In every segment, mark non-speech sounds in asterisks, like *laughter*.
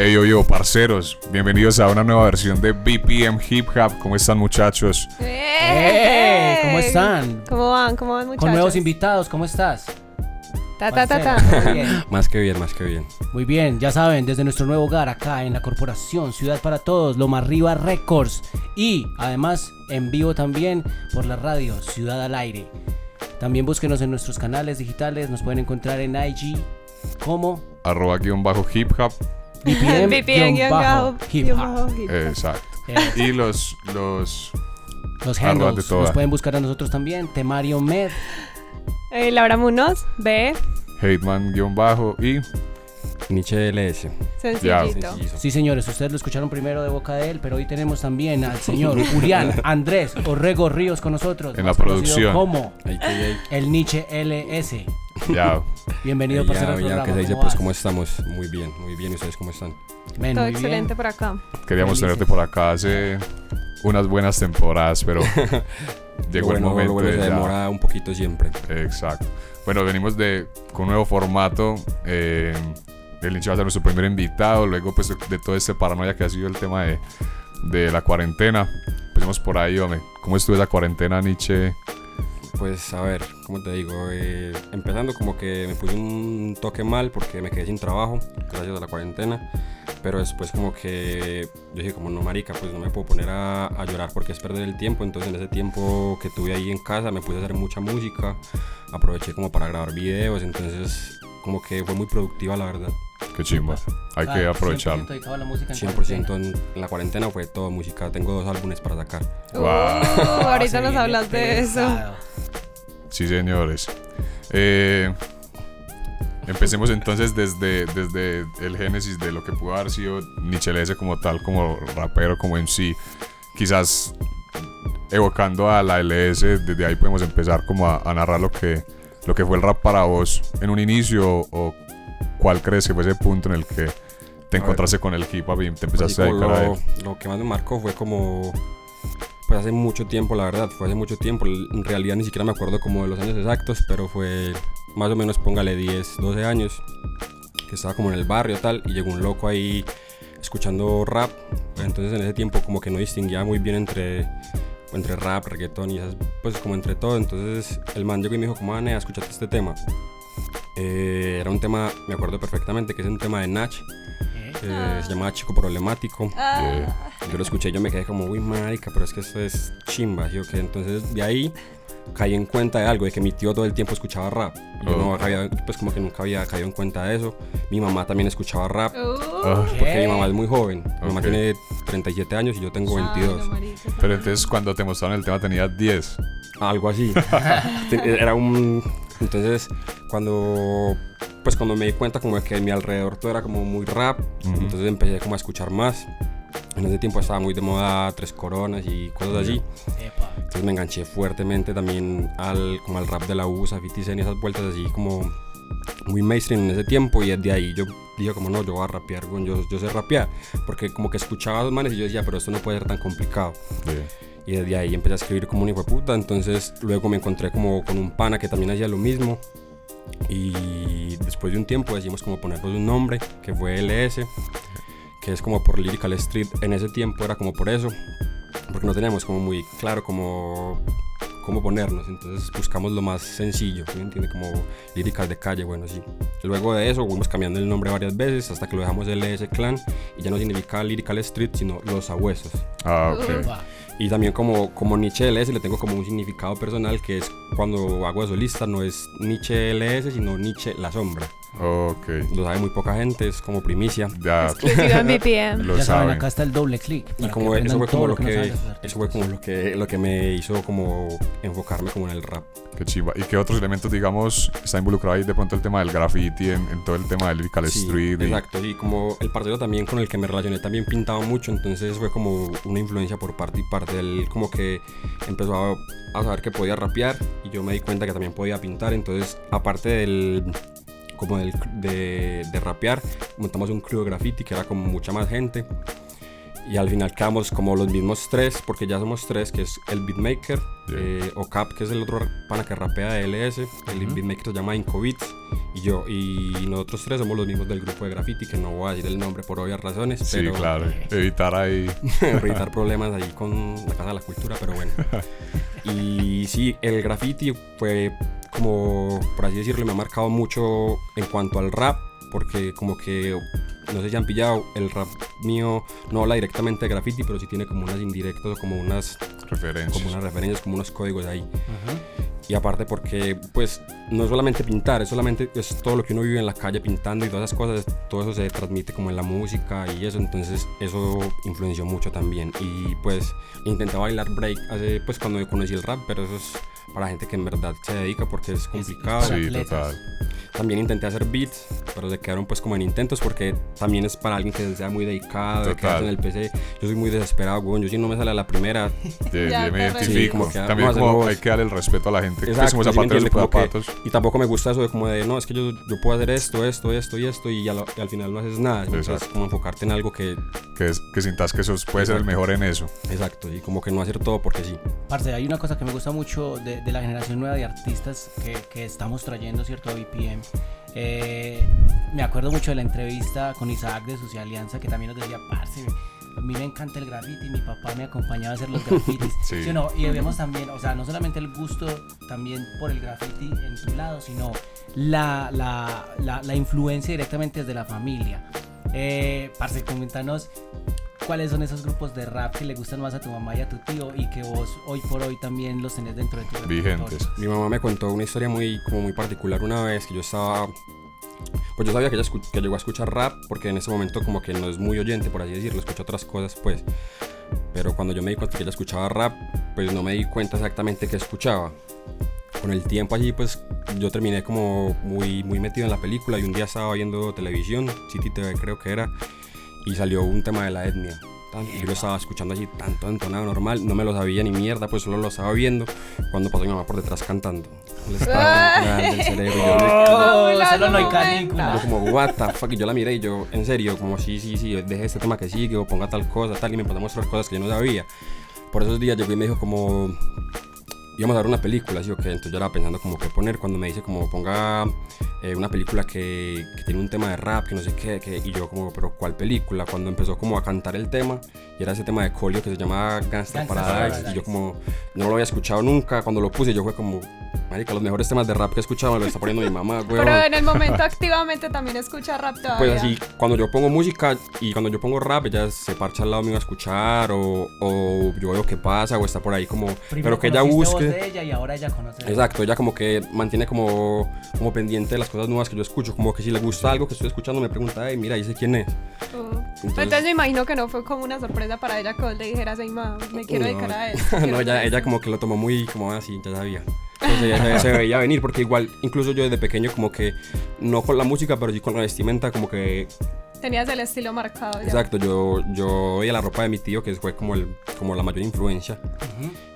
Hey yo yo, parceros, bienvenidos a una nueva versión de BPM Hip Hop. ¿Cómo están muchachos? ¡Eh! ¿Cómo están? ¿Cómo van? ¿Cómo van muchachos? Con nuevos invitados, ¿cómo estás? Ta ta ta ta. Más que bien, más que bien. Muy bien, ya saben, desde nuestro nuevo hogar acá en la corporación Ciudad para Todos, Loma Arriba Records y además en vivo también por la radio Ciudad al Aire. También búsquenos en nuestros canales digitales, nos pueden encontrar en IG como Arroba guion bajo hip hop. BPM, *laughs* guion bajo, hip hop. bajo, hip hop. Exacto. Y los, los, Los handles nos pueden buscar a nosotros también, Temario Med. Eh, Laura Munoz, B, Hateman guion bajo y Nietzsche LS. sencillito. Sencillo. Sí, señores, ustedes lo escucharon primero de boca de él, pero hoy tenemos también al señor Urián *laughs* Andrés Orrego Ríos con nosotros. En la producción. Como el Nietzsche LS. ya. Bienvenido, Ya, parcero, al ya, se dice, ¿Cómo pues? ¿cómo estamos? Muy bien, muy bien. ¿Y ustedes cómo están? Men, Todo bien. excelente por acá. Queríamos Felices. tenerte por acá hace unas buenas temporadas, pero *laughs* llegó el momento bueno de se ya. demora un poquito siempre. Exacto. Bueno, venimos de con un nuevo formato. Eh, el hincha va a ser nuestro primer invitado. Luego, pues, de, todo este paranoia que ha sido el tema de, de la cuarentena. Empecemos por ahí, hombre. ¿Cómo estuvo esa cuarentena, Nietzsche? Pues, a ver, ¿cómo te digo? Eh, empezando como que me puse un toque mal porque me quedé sin trabajo gracias a la cuarentena. Pero después como que yo dije como no marica, pues no me puedo poner a, a llorar porque es perder el tiempo. Entonces en ese tiempo que tuve ahí en casa me puse a hacer mucha música. Aproveché como para grabar videos. Entonces como que fue muy productiva la verdad. Qué chimba. Hay que Ah, aprovecharlo. 100% dedicado a la música en 100% en, en la cuarentena fue todo música. Tengo dos álbumes para sacar. Wow. Uh, Ah, *laughs* ahorita nos hablas de eso. Sí, señores. Eh, empecemos entonces desde, desde el génesis de lo que pudo haber sido LS como tal, como rapero, como MC. Quizás evocando a la LS, desde ahí podemos empezar como a, a narrar lo que, lo que fue el rap para vos en un inicio o cuál crees que fue ese punto en el que te ver. encontraste con el hip hop y te empezaste a dedicar a él. lo, lo que más me marcó fue como pues hace mucho tiempo la verdad fue hace mucho tiempo en realidad ni siquiera me acuerdo como de los años exactos pero fue más o menos póngale 10 12 años que estaba como en el barrio tal y llegó un loco ahí escuchando rap entonces en ese tiempo como que no distinguía muy bien entre entre rap reggaetón y esas pues como entre todo entonces el man llegó y me dijo como ah nea, escúchate este tema Eh, era un tema me acuerdo perfectamente que es un tema de Nach Eh, que se llamaba Chico Problemático Ah, yo lo escuché y yo me quedé como, uy, marica, pero es que esto es chimba, ¿sí o qué? Entonces, de ahí caí en cuenta de algo, de que mi tío todo el tiempo escuchaba rap. Y Yo no Ok. había, pues como que nunca había caído en cuenta de eso. Mi mamá también escuchaba rap, uh, Ah, porque mi mamá es muy joven. Mi mamá tiene 37 años y yo tengo ay, 22. no, marica. pero entonces cuando te mostraron el tema tenías 10. Algo así. *laughs* Era un... Entonces, cuando... Pues cuando me di cuenta como de que a mi alrededor todo era como muy rap, entonces empecé como a escuchar más. En ese tiempo estaba muy de moda Tres Coronas y cosas así. epa. Entonces me enganché fuertemente también al, como al rap de la USA, 50 Cent y esas vueltas así como muy mainstream en ese tiempo y desde ahí yo dije como no, yo voy a rapear, yo, yo sé rapear, porque como que escuchaba a los manes y yo decía, pero esto no puede ser tan complicado. Sí. Y desde ahí empecé a escribir como un hijo de puta, entonces luego me encontré como con un pana que también hacía lo mismo y después de un tiempo decidimos como ponernos un nombre que fue LS, que es como por Lyrical Street, en ese tiempo era como por eso, porque no teníamos como muy claro como cómo ponernos, entonces buscamos lo más sencillo, ¿sí entiende? Como Lyrical de calle, bueno, sí. Luego de eso fuimos cambiando el nombre varias veces hasta que lo dejamos LS Clan y ya no significa Lyrical Street, sino Los Sabuesos. Ah, ok. Y también como, como Nietzsche LS le tengo como un significado personal que es cuando hago de solista no es Nietzsche LS sino Nietzsche la sombra. Ok. Lo sabe muy poca gente, es como primicia. Ya Exclusiva en VPN. lo ya saben, saben. acá está el doble clic. Y como que eso fue como lo que, los eso fue como lo que, lo que me hizo como enfocarme como en el rap. Qué chimba. ¿Y qué otros elementos, digamos, está involucrado ahí de pronto el tema del graffiti, en, en todo el tema del Lyrical Sí, Street? y- exacto, y como el parcero también con el que me relacioné también pintaba mucho, entonces fue como una influencia por parte y parte. Él como que empezó a, a saber que podía rapear y yo me di cuenta que también podía pintar, entonces aparte del como del, de, de rapear, montamos un crew de graffiti que era como mucha más gente Y al final quedamos como los mismos tres, porque ya somos tres, que es el beatmaker, Yeah. eh, Ocap, que es el otro pana que rapea de LS, el beatmaker se llama Incobits, y yo, y nosotros tres somos los mismos del grupo de graffiti, que no voy a decir el nombre por obvias razones, Sí, pero claro. *laughs* Evitar ahí. *laughs* evitar *laughs* problemas ahí con la Casa de la Cultura, pero bueno. Y sí, el graffiti fue como, por así decirlo, me ha marcado mucho en cuanto al rap, porque como que, no sé si han pillado, el rap mío no habla directamente de graffiti, pero sí tiene como unas indirectas o como unas, Referencias. como unas referencias, como unos códigos ahí. Y aparte porque, pues, no es solamente pintar, es solamente es todo lo que uno vive en la calle pintando y todas esas cosas, todo eso se transmite como en la música y eso, entonces eso influenció mucho también. Y pues intenté bailar break hace, pues, cuando conocí el rap, pero eso es para gente que en verdad se dedica porque es complicado. Sí, atletas. total. También intenté hacer beats, pero se quedaron pues como en intentos porque también es para alguien que sea muy dedicado, quedarse en el PC. Yo soy muy desesperado, weón. Yo si no me sale a la primera, Ye- *laughs* Ya ye- me te identifico. Sí, como que También como hay que darle el respeto a la gente. Pues Exacto, como sí me zapatero de entiende, sus como que- zapatos. Y tampoco me gusta eso de como de, no, es que yo, yo puedo hacer esto, esto, esto y esto y, la- y al final no haces nada. Entonces, Exacto. como enfocarte en algo que, Que, es- que sintas que sos, puede ser el Exacto. mejor en eso. exacto, y como que no hacer todo porque sí. Parce, hay una cosa que me gusta mucho de, de la generación nueva de artistas que, que estamos trayendo, ¿cierto? A BPM. Eh, me acuerdo mucho de la entrevista con Isaac de Sucia Alianza que también nos decía, parce, a mí me encanta el graffiti, mi papá me acompañaba a hacer los *laughs* grafitis. Sí. ¿Sí no? Y vemos también, o sea, no solamente el gusto también por el graffiti en tu lado, sino la, la, la, la influencia directamente desde la familia. Eh, parce, comentanos cuáles son esos grupos de rap que le gustan más a tu mamá y a tu tío y que vos hoy por hoy también los tenés dentro de tu Vigentes. Mi mamá me contó una historia muy, como muy particular una vez que yo estaba... Pues yo sabía que ella que llegó a escuchar rap porque en ese momento como que no es muy oyente, por así decirlo, escucha otras cosas pues. Pero cuando yo me di cuenta que ella escuchaba rap, pues no me di cuenta exactamente qué escuchaba. Con el tiempo allí pues yo terminé como muy, muy metido en la película y un día estaba viendo televisión, City TV creo que era, y salió un tema de la etnia. Y yo lo estaba escuchando allí tanto entonado normal, no me lo sabía ni mierda, pues solo lo estaba viendo cuando pasó mi mamá por detrás cantando. Le estaba dando del cerebro yo, Oh, solo no hay canícula. yo como, what the fuck, y yo la miré y yo, en serio, como, sí, sí, sí, deje este tema que sigue o ponga tal cosa, tal, y me empezó a mostrar cosas que yo no sabía. Por esos días llegó y me dijo como, íbamos a ver una película, así, ok, entonces yo estaba pensando como qué poner cuando me dice como ponga eh, una película que, que tiene un tema de rap, que no sé qué, que, y yo como, pero ¿cuál película? Cuando empezó como a cantar el tema, y era ese tema de Colio que se llama Gangsta Paradise, Paradise. y yo como, no lo había escuchado nunca, cuando lo puse yo fue como, marica, los mejores temas de rap que he escuchado me lo está poniendo mi mamá, *laughs* güey. Pero en el momento activamente también escucha rap todavía. Pues así, cuando yo pongo música y cuando yo pongo rap, ella se parcha al lado mío a escuchar o, o yo veo qué pasa o está por ahí como... Primero pero que ella busque... de ella y ahora ella conoce Exacto, ella como que mantiene como, como pendiente de las cosas nuevas que yo escucho, como que si le gusta algo que estoy escuchando me pregunta, hey, mira, dice quién es. Uh. Entonces, me imagino que no fue como una sorpresa para ella que le dijeras, ma, me quiero No. dedicar a *laughs* esto. no, ella, ella esto". como que lo tomó muy como así, ya sabía. Entonces ella se, se veía venir porque igual, incluso yo desde pequeño como que, no con la música, pero sí con la vestimenta, como que Tenías el estilo marcado ya. Exacto, yo, yo veía la ropa de mi tío, que fue como, el, como la mayor influencia.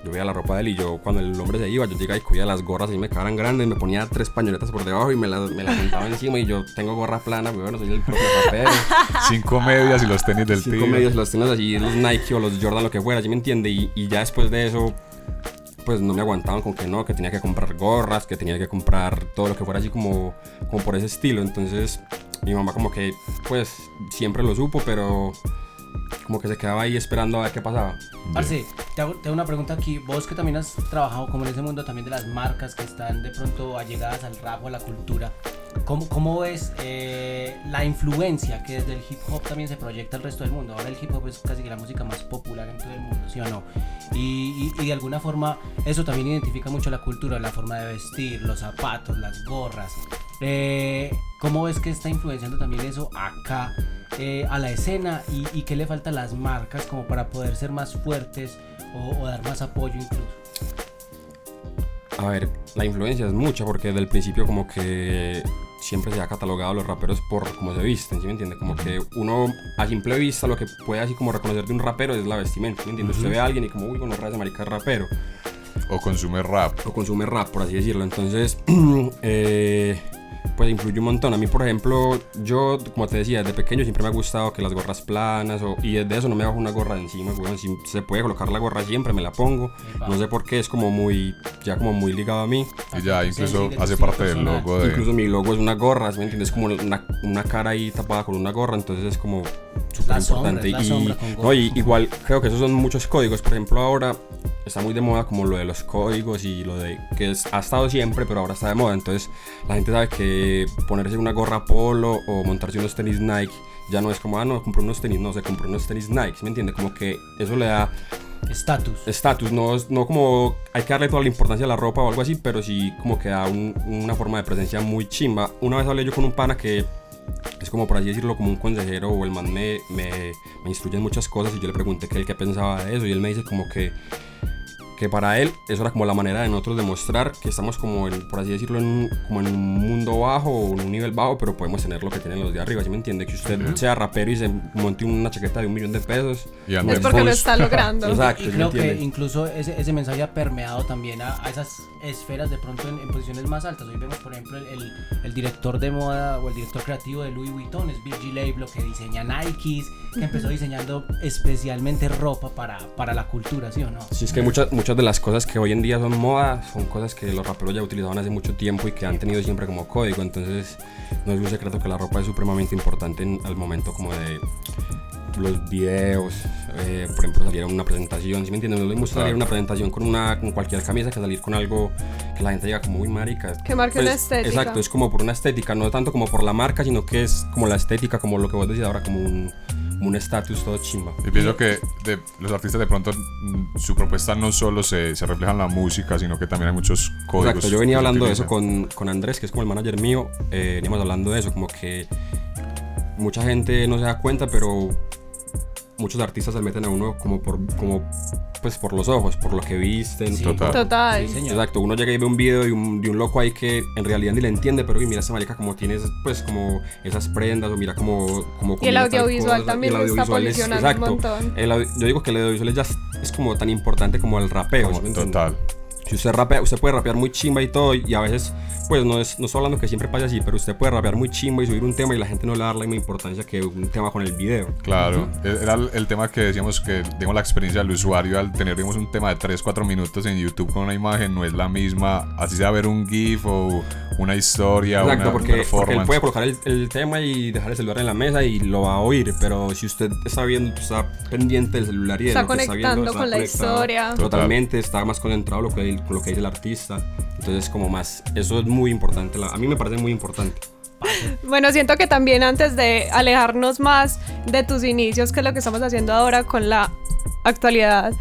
Yo veía la ropa de él y yo, cuando el hombre se iba, yo llegaba y cogía las gorras y me quedaran grandes, me ponía tres pañoletas por debajo y me las me las juntaba *laughs* encima. Y yo tengo gorra plana, bueno, soy el propio rapero. *laughs* Cinco medias y los tenis del Cinco tío. medios, los tenis así, los Nike o los Jordan, lo que fuera, ¿sí me entiende? Y, y ya después de eso, pues no me aguantaban con que no, que tenía que comprar gorras, que tenía que comprar todo lo que fuera así como, como por ese estilo. Entonces, mi mamá como que, pues, siempre lo supo, pero como que se quedaba ahí esperando a ver qué pasaba. Parce, te hago, te hago una pregunta aquí. Vos que también has trabajado como en ese mundo también de las marcas que están de pronto allegadas al rap o a la cultura, ¿cómo, cómo ves eh, la influencia que desde el hip hop también se proyecta al resto del mundo? Ahora el hip hop es casi que la música más popular en todo el mundo, ¿sí o no? Y, y- y de alguna forma eso también identifica mucho la cultura, la forma de vestir, los zapatos, las gorras. Eh, ¿Cómo ves que está influenciando también eso acá eh, a la escena y, y qué le falta a las marcas como para poder ser más fuertes o, o dar más apoyo incluso? A ver, la influencia es mucha porque desde el principio como que siempre se ha catalogado a los raperos por cómo se visten, ¿sí me entiende? Como que uno a simple vista lo que puede así como reconocer de un rapero es la vestimenta, ¿sí me entiende? Usted ve a alguien y como, uy, bueno, raza marica es rapero O consume rap. o consume rap, por así decirlo. Entonces, *clears throat* eh, pues influye un montón. A mí, por ejemplo, yo, como te decía, desde pequeño siempre me ha gustado que las gorras planas o, y desde eso no me bajo una gorra de encima, weón. Si se puede colocar la gorra siempre, me la pongo. No sé por qué, es como muy, ya como muy ligado a mí. Y ya incluso Sí, sí, hace parte del logo de... Incluso mi logo es una gorra, ¿sí ¿me entiendes? Como una, una cara ahí tapada con una gorra, entonces es como súper importante. Y, no, y igual creo que esos son muchos códigos. Por ejemplo, ahora está muy de moda como lo de los códigos y lo de que es, ha estado siempre, pero ahora está de moda. Entonces la gente sabe que ponerse una gorra polo o montarse unos tenis Nike ya no es como, ah, no, compré unos tenis, no, se compró unos tenis Nike, ¿sí ¿me entiende? Como que eso le da Estatus. estatus, no, no como hay que darle toda la importancia a la ropa o algo así, pero sí como que da un- una forma de presencia muy chimba. Una vez hablé yo con un pana que es como por así decirlo, como un consejero o el man me, me, me instruye en muchas cosas y yo le pregunté que él qué pensaba de eso y él me dice como que que para él eso era como la manera de nosotros demostrar que estamos como en, por así decirlo en un, como en un mundo bajo o en un nivel bajo pero podemos tener lo que tienen los de arriba ¿sí me entiende? que usted sea rapero y se monte una chaqueta de un millón de pesos Y Es porque lo Bulls. está logrando. *laughs* Exacto, Y ¿sí me creo que incluso ese, ese mensaje ha permeado también a, a esas esferas de pronto en, en posiciones más altas. Hoy vemos, por ejemplo, el, el- el director de moda o el director creativo de Louis Vuitton, es Virgil Abloh, que diseña Nikes, que empezó diseñando especialmente ropa para, para la cultura, ¿sí o no? Sí, es que muchas, muchas de las cosas que hoy en día son moda son cosas que los raperos ya utilizaban hace mucho tiempo y que han tenido siempre como código. Entonces, no es un secreto que la ropa es supremamente importante en, al momento como de los videos. eh, por ejemplo, salir a una presentación. ¿Sí me entiendes? No es lo mismo salir a una presentación con, una, con cualquier camisa que salir con algo que la gente diga como muy marica. Que marque una estética. Exacto, es como por una estética, no tanto como por la marca, sino que es como la estética, como lo que vos decís ahora, como un como un estatus todo chimba. Y pienso que de, los artistas de pronto mm, su propuesta no solo se, se refleja en la música, sino que también hay muchos códigos. Exacto, yo venía hablando de eso con, con Andrés, que es como el manager mío, eh, veníamos hablando de eso, como que mucha gente no se da cuenta, pero muchos artistas se meten a uno como por, como, pues por los ojos, por lo que visten. Sí. Total. Total. Sí, señor. Exacto, uno llega y ve un video de un, de un loco ahí que en realidad ni le entiende, pero mira esa marica como tiene pues como esas prendas o mira como, como Y el audiovisual también el lo está es- un montón. El yo digo que el audiovisual ya es, es como tan importante como el rapeo. Total. Si usted rapea, usted puede rapear muy chimba y todo, y a veces, pues no, es, no estoy hablando que siempre pase así, pero usted puede rapear muy chimba y subir un tema y la gente no le da la misma importancia que un tema con el video. Claro, e- era el, el tema que decíamos que, digamos, la experiencia del usuario al tener, digamos, un tema de 3, 4 minutos en YouTube con una imagen no es la misma, así sea ver un GIF o una historia, Exacto, una porque, porque él puede colocar el, el tema y dejar el celular en la mesa y lo va a oír, pero si usted está viendo, está pendiente del celular y de Está lo que está viendo, conectando está con la historia. Totalmente, está más concentrado lo que, con lo que dice el artista. Entonces, como más, eso es muy importante. la- a mí me parece muy importante. *laughs* Bueno, siento que también antes de alejarnos más de tus inicios, que es lo que estamos haciendo ahora con la actualidad,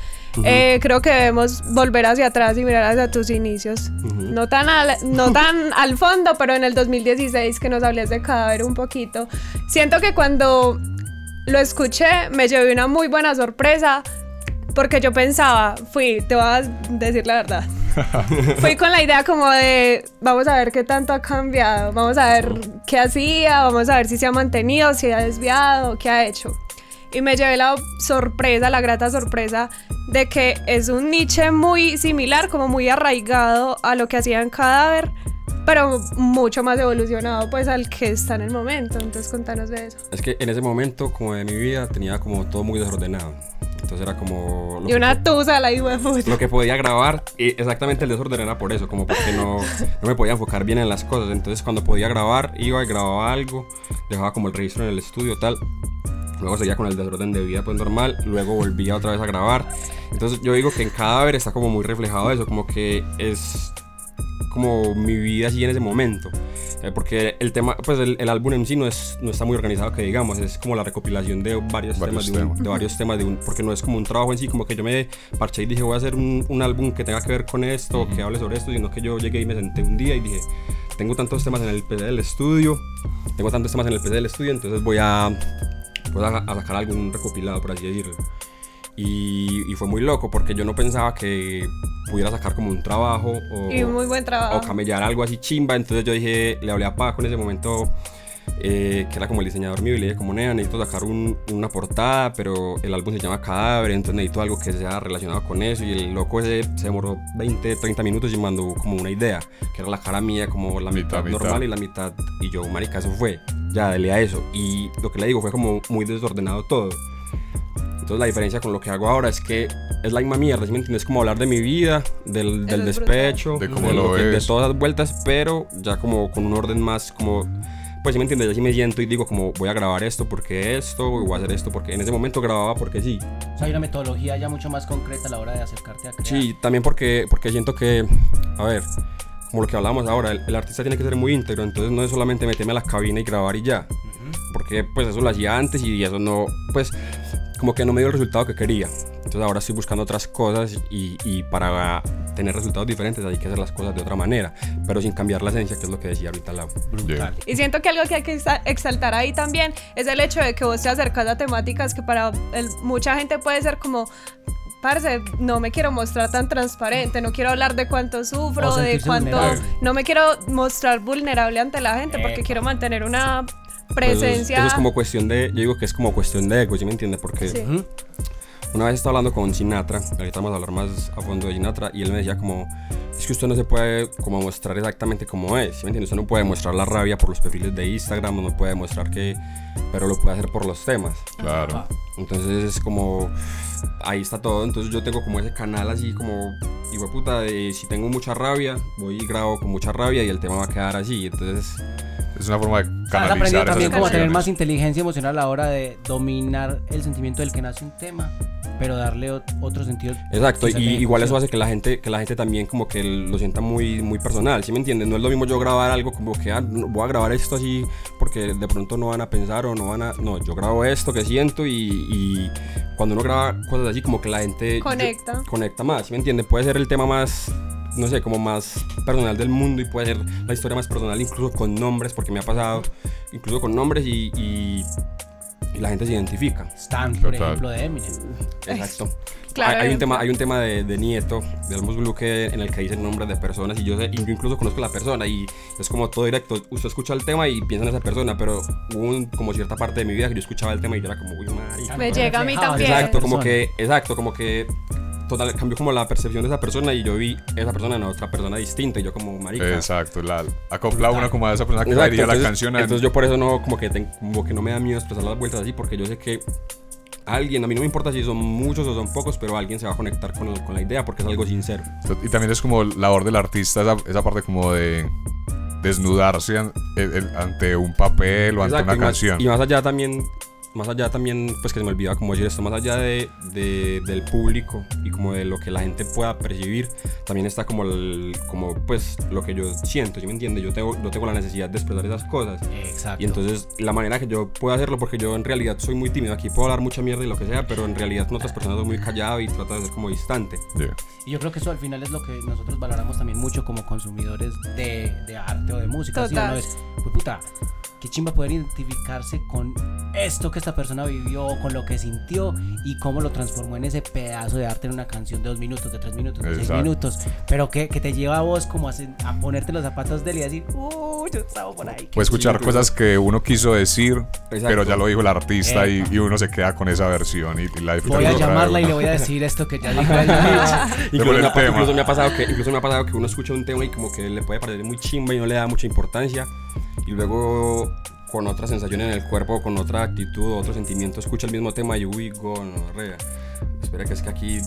eh, creo que debemos volver hacia atrás y mirar hacia tus inicios. No tan al, no *laughs* tan al fondo, pero en el 2016 que nos hables de cadáver un poquito. Siento que cuando lo escuché me llevé una muy buena sorpresa porque yo pensaba, fui, te voy a decir la verdad. *laughs* Fui con la idea como de, vamos a ver qué tanto ha cambiado, vamos a ver qué hacía, vamos a ver si se ha mantenido, si ha desviado, qué ha hecho. Y me llevé la sorpresa, la grata sorpresa de que es un niche muy similar, como muy arraigado a lo que hacía en Cadáver, pero mucho más evolucionado pues al que está en el momento. Entonces contanos de eso. Es que en ese momento, como de mi vida, tenía como todo muy desordenado. Entonces era como... lo Y una tusa la puta. lo que podía grabar, y exactamente el desorden era por eso, como porque no, no me podía enfocar bien en las cosas. Entonces, cuando podía grabar, iba y grababa algo, dejaba como el registro en el estudio, tal. Luego seguía con el desorden de vida, pues normal. Luego volvía otra vez a grabar. Entonces, yo digo que en Cadáver está como muy reflejado eso, como que es como mi vida así en ese momento. Eh, porque el tema, pues el, el álbum en sí no, es, no está muy organizado, que digamos, es como la recopilación de varios, Varios temas, de, un- de varios temas, de un, porque no es como un trabajo en sí, como que yo me parché y dije voy a hacer un, un álbum que tenga que ver con esto, que hable sobre esto, sino que yo llegué y me senté un día y dije, tengo tantos temas en el PC del estudio, tengo tantos temas en el PC del estudio, entonces voy a, voy a, a sacar algún recopilado, por así decirlo. Y, y fue muy loco porque yo no pensaba que pudiera sacar como un trabajo o, Y muy buen trabajo. o camellar algo así chimba. Entonces yo dije, le hablé a Paco en ese momento. eh, que era como el diseñador mío, y le dije como, nea, necesito sacar un- una portada, pero el álbum se llama Cadáver, entonces necesito algo que sea relacionado con eso, y el loco ese se demoró 20, 30 minutos y me mandó como una idea, que era la cara mía, como la Mitad, mitad, mitad. normal y la mitad, y yo, marica, eso fue, ya, dele a eso, y lo que le digo fue como muy desordenado todo. Entonces la diferencia con lo que hago ahora es que es la misma mierda, ¿sí me entiendes? Como hablar de mi vida, del, del es despecho, De cómo de, lo que- de ves. todas las vueltas, pero ya como con un orden más como... Pues sí me entiendes, ya sí me siento y digo como voy a grabar esto porque esto, y voy a hacer esto porque en ese momento grababa porque sí. O sea, hay una metodología ya mucho más concreta a la hora de acercarte a crear. Sí, también porque, porque siento que, a ver, como lo que hablábamos ahora, el, el artista tiene que ser muy íntegro, entonces no es solamente meterme a la cabina y grabar y ya, porque pues eso lo hacía antes y eso no, pues como que no me dio el resultado que quería. Entonces ahora estoy buscando otras cosas y, y para tener resultados diferentes hay que hacer las cosas de otra manera, pero sin cambiar la esencia, que es lo que decía ahorita Lau. Brutal. Y siento que algo que hay que exa- exaltar ahí también es el hecho de que vos te acercas a temáticas que para el- mucha gente puede ser como, parce, no me quiero mostrar tan transparente, no quiero hablar de cuánto sufro, de cuánto... vulnerable. No me quiero mostrar vulnerable ante la gente porque quiero mantener una Pues eso es- presencia... Eso es como cuestión de, yo digo que es como cuestión de ego, ¿sí me entiendes? Porque Sí. Una vez estaba hablando con Sinatra, ahorita vamos a hablar más a fondo de Sinatra, y él me decía como, es que usted no se puede como mostrar exactamente como es, ¿sí me entiende? Usted no puede mostrar la rabia por los perfiles de Instagram, no puede mostrar que, pero lo puede hacer por los temas. Claro. Ah, Entonces es como, ahí está todo, entonces yo tengo como ese canal así como, hijo de puta, de si tengo mucha rabia, voy y grabo con mucha rabia y el tema va a quedar así, entonces... Es una forma de Has canalizar aprendido esas también como a tener más inteligencia emocional a la hora de dominar el sentimiento del que nace un tema, pero darle ot- otro sentido. Exacto, y igual eso hace que la gente, que la gente también como que lo sienta muy, muy personal, ¿sí me entiendes? No es lo mismo yo grabar algo como que ah, voy a grabar esto así porque de pronto no van a pensar o no van a... No, yo grabo esto que siento y, y cuando uno graba cosas así como que la gente... yo- Conecta. conecta más, ¿sí me entiendes? Puede ser el tema más, no sé, como más personal del mundo y puede ser la historia más personal incluso con nombres, porque me ha pasado, incluso con nombres y, y, y la gente se identifica. Stan, por Total. ejemplo, de Eminem. Exacto. Claro, hay, hay un tema, hay un tema de, de Nieto, de Almus Blue, que, en el que dice nombres de personas y yo, sé, y yo incluso conozco a la persona y es como todo directo. Usted escucha el tema y piensa en esa persona, pero hubo un- como cierta parte de mi vida que yo escuchaba el tema y yo era como, uy, marica. Me llega a mí también. Exacto, como que, exacto, como que total, cambió como la percepción de esa persona y yo vi esa persona en otra persona distinta y yo como marica. Exacto, la, acopla uno como a esa persona que Exacto, la entonces- canción. en- Entonces yo por eso no, como que, ten- como que no me da miedo expresar las vueltas así, porque yo sé que alguien, a mí no me importa si son muchos o son pocos, pero alguien se va a conectar con, la idea porque es algo sincero. Y también es como labor del artista esa, esa parte como de desnudarse an- el- el- ante un papel o ante una y más- canción. Y más allá también, más allá también, pues que se me olvidaba como decir esto, más allá de, de- del público y como de lo que la gente pueda percibir, también está como, el, como pues lo que yo siento, ¿sí me entiendes? Yo tengo, yo tengo la necesidad de expresar esas cosas. Exacto. Y entonces la manera que yo puedo hacerlo, porque yo en realidad soy muy tímido, aquí puedo hablar mucha mierda y lo que sea, pero en realidad con otras personas soy muy callado y trato de ser como distante. Yeah. Y yo creo que eso al final es lo que nosotros valoramos también mucho como consumidores de, de arte o de música. ¿sí o Total. no? Es, pues, puta, qué chimba poder identificarse con esto que esta persona vivió, con lo que sintió y cómo lo transformó en ese pedazo de arte en una canción de dos minutos, de tres minutos, de seis Exacto. minutos. Pero que, que te lleva a vos como a, a ponerte los zapatos de él y decir, uh, yo estaba por ahí. O escuchar cosas que uno quiso decir, Exacto. pero ya lo dijo el artista y, y uno se queda con esa versión y, y la Voy a llamarla y le voy a decir esto que ya *laughs* dijo ella. *laughs* Incluso el me, ha, incluso me ha pasado que incluso me ha pasado que uno escucha un tema y como que le puede parecer muy chimba y no le da mucha importancia y luego con otra sensación en el cuerpo, con otra actitud, otro sentimiento, escucha el mismo tema y uy, gonorrea. Espera que es que aquí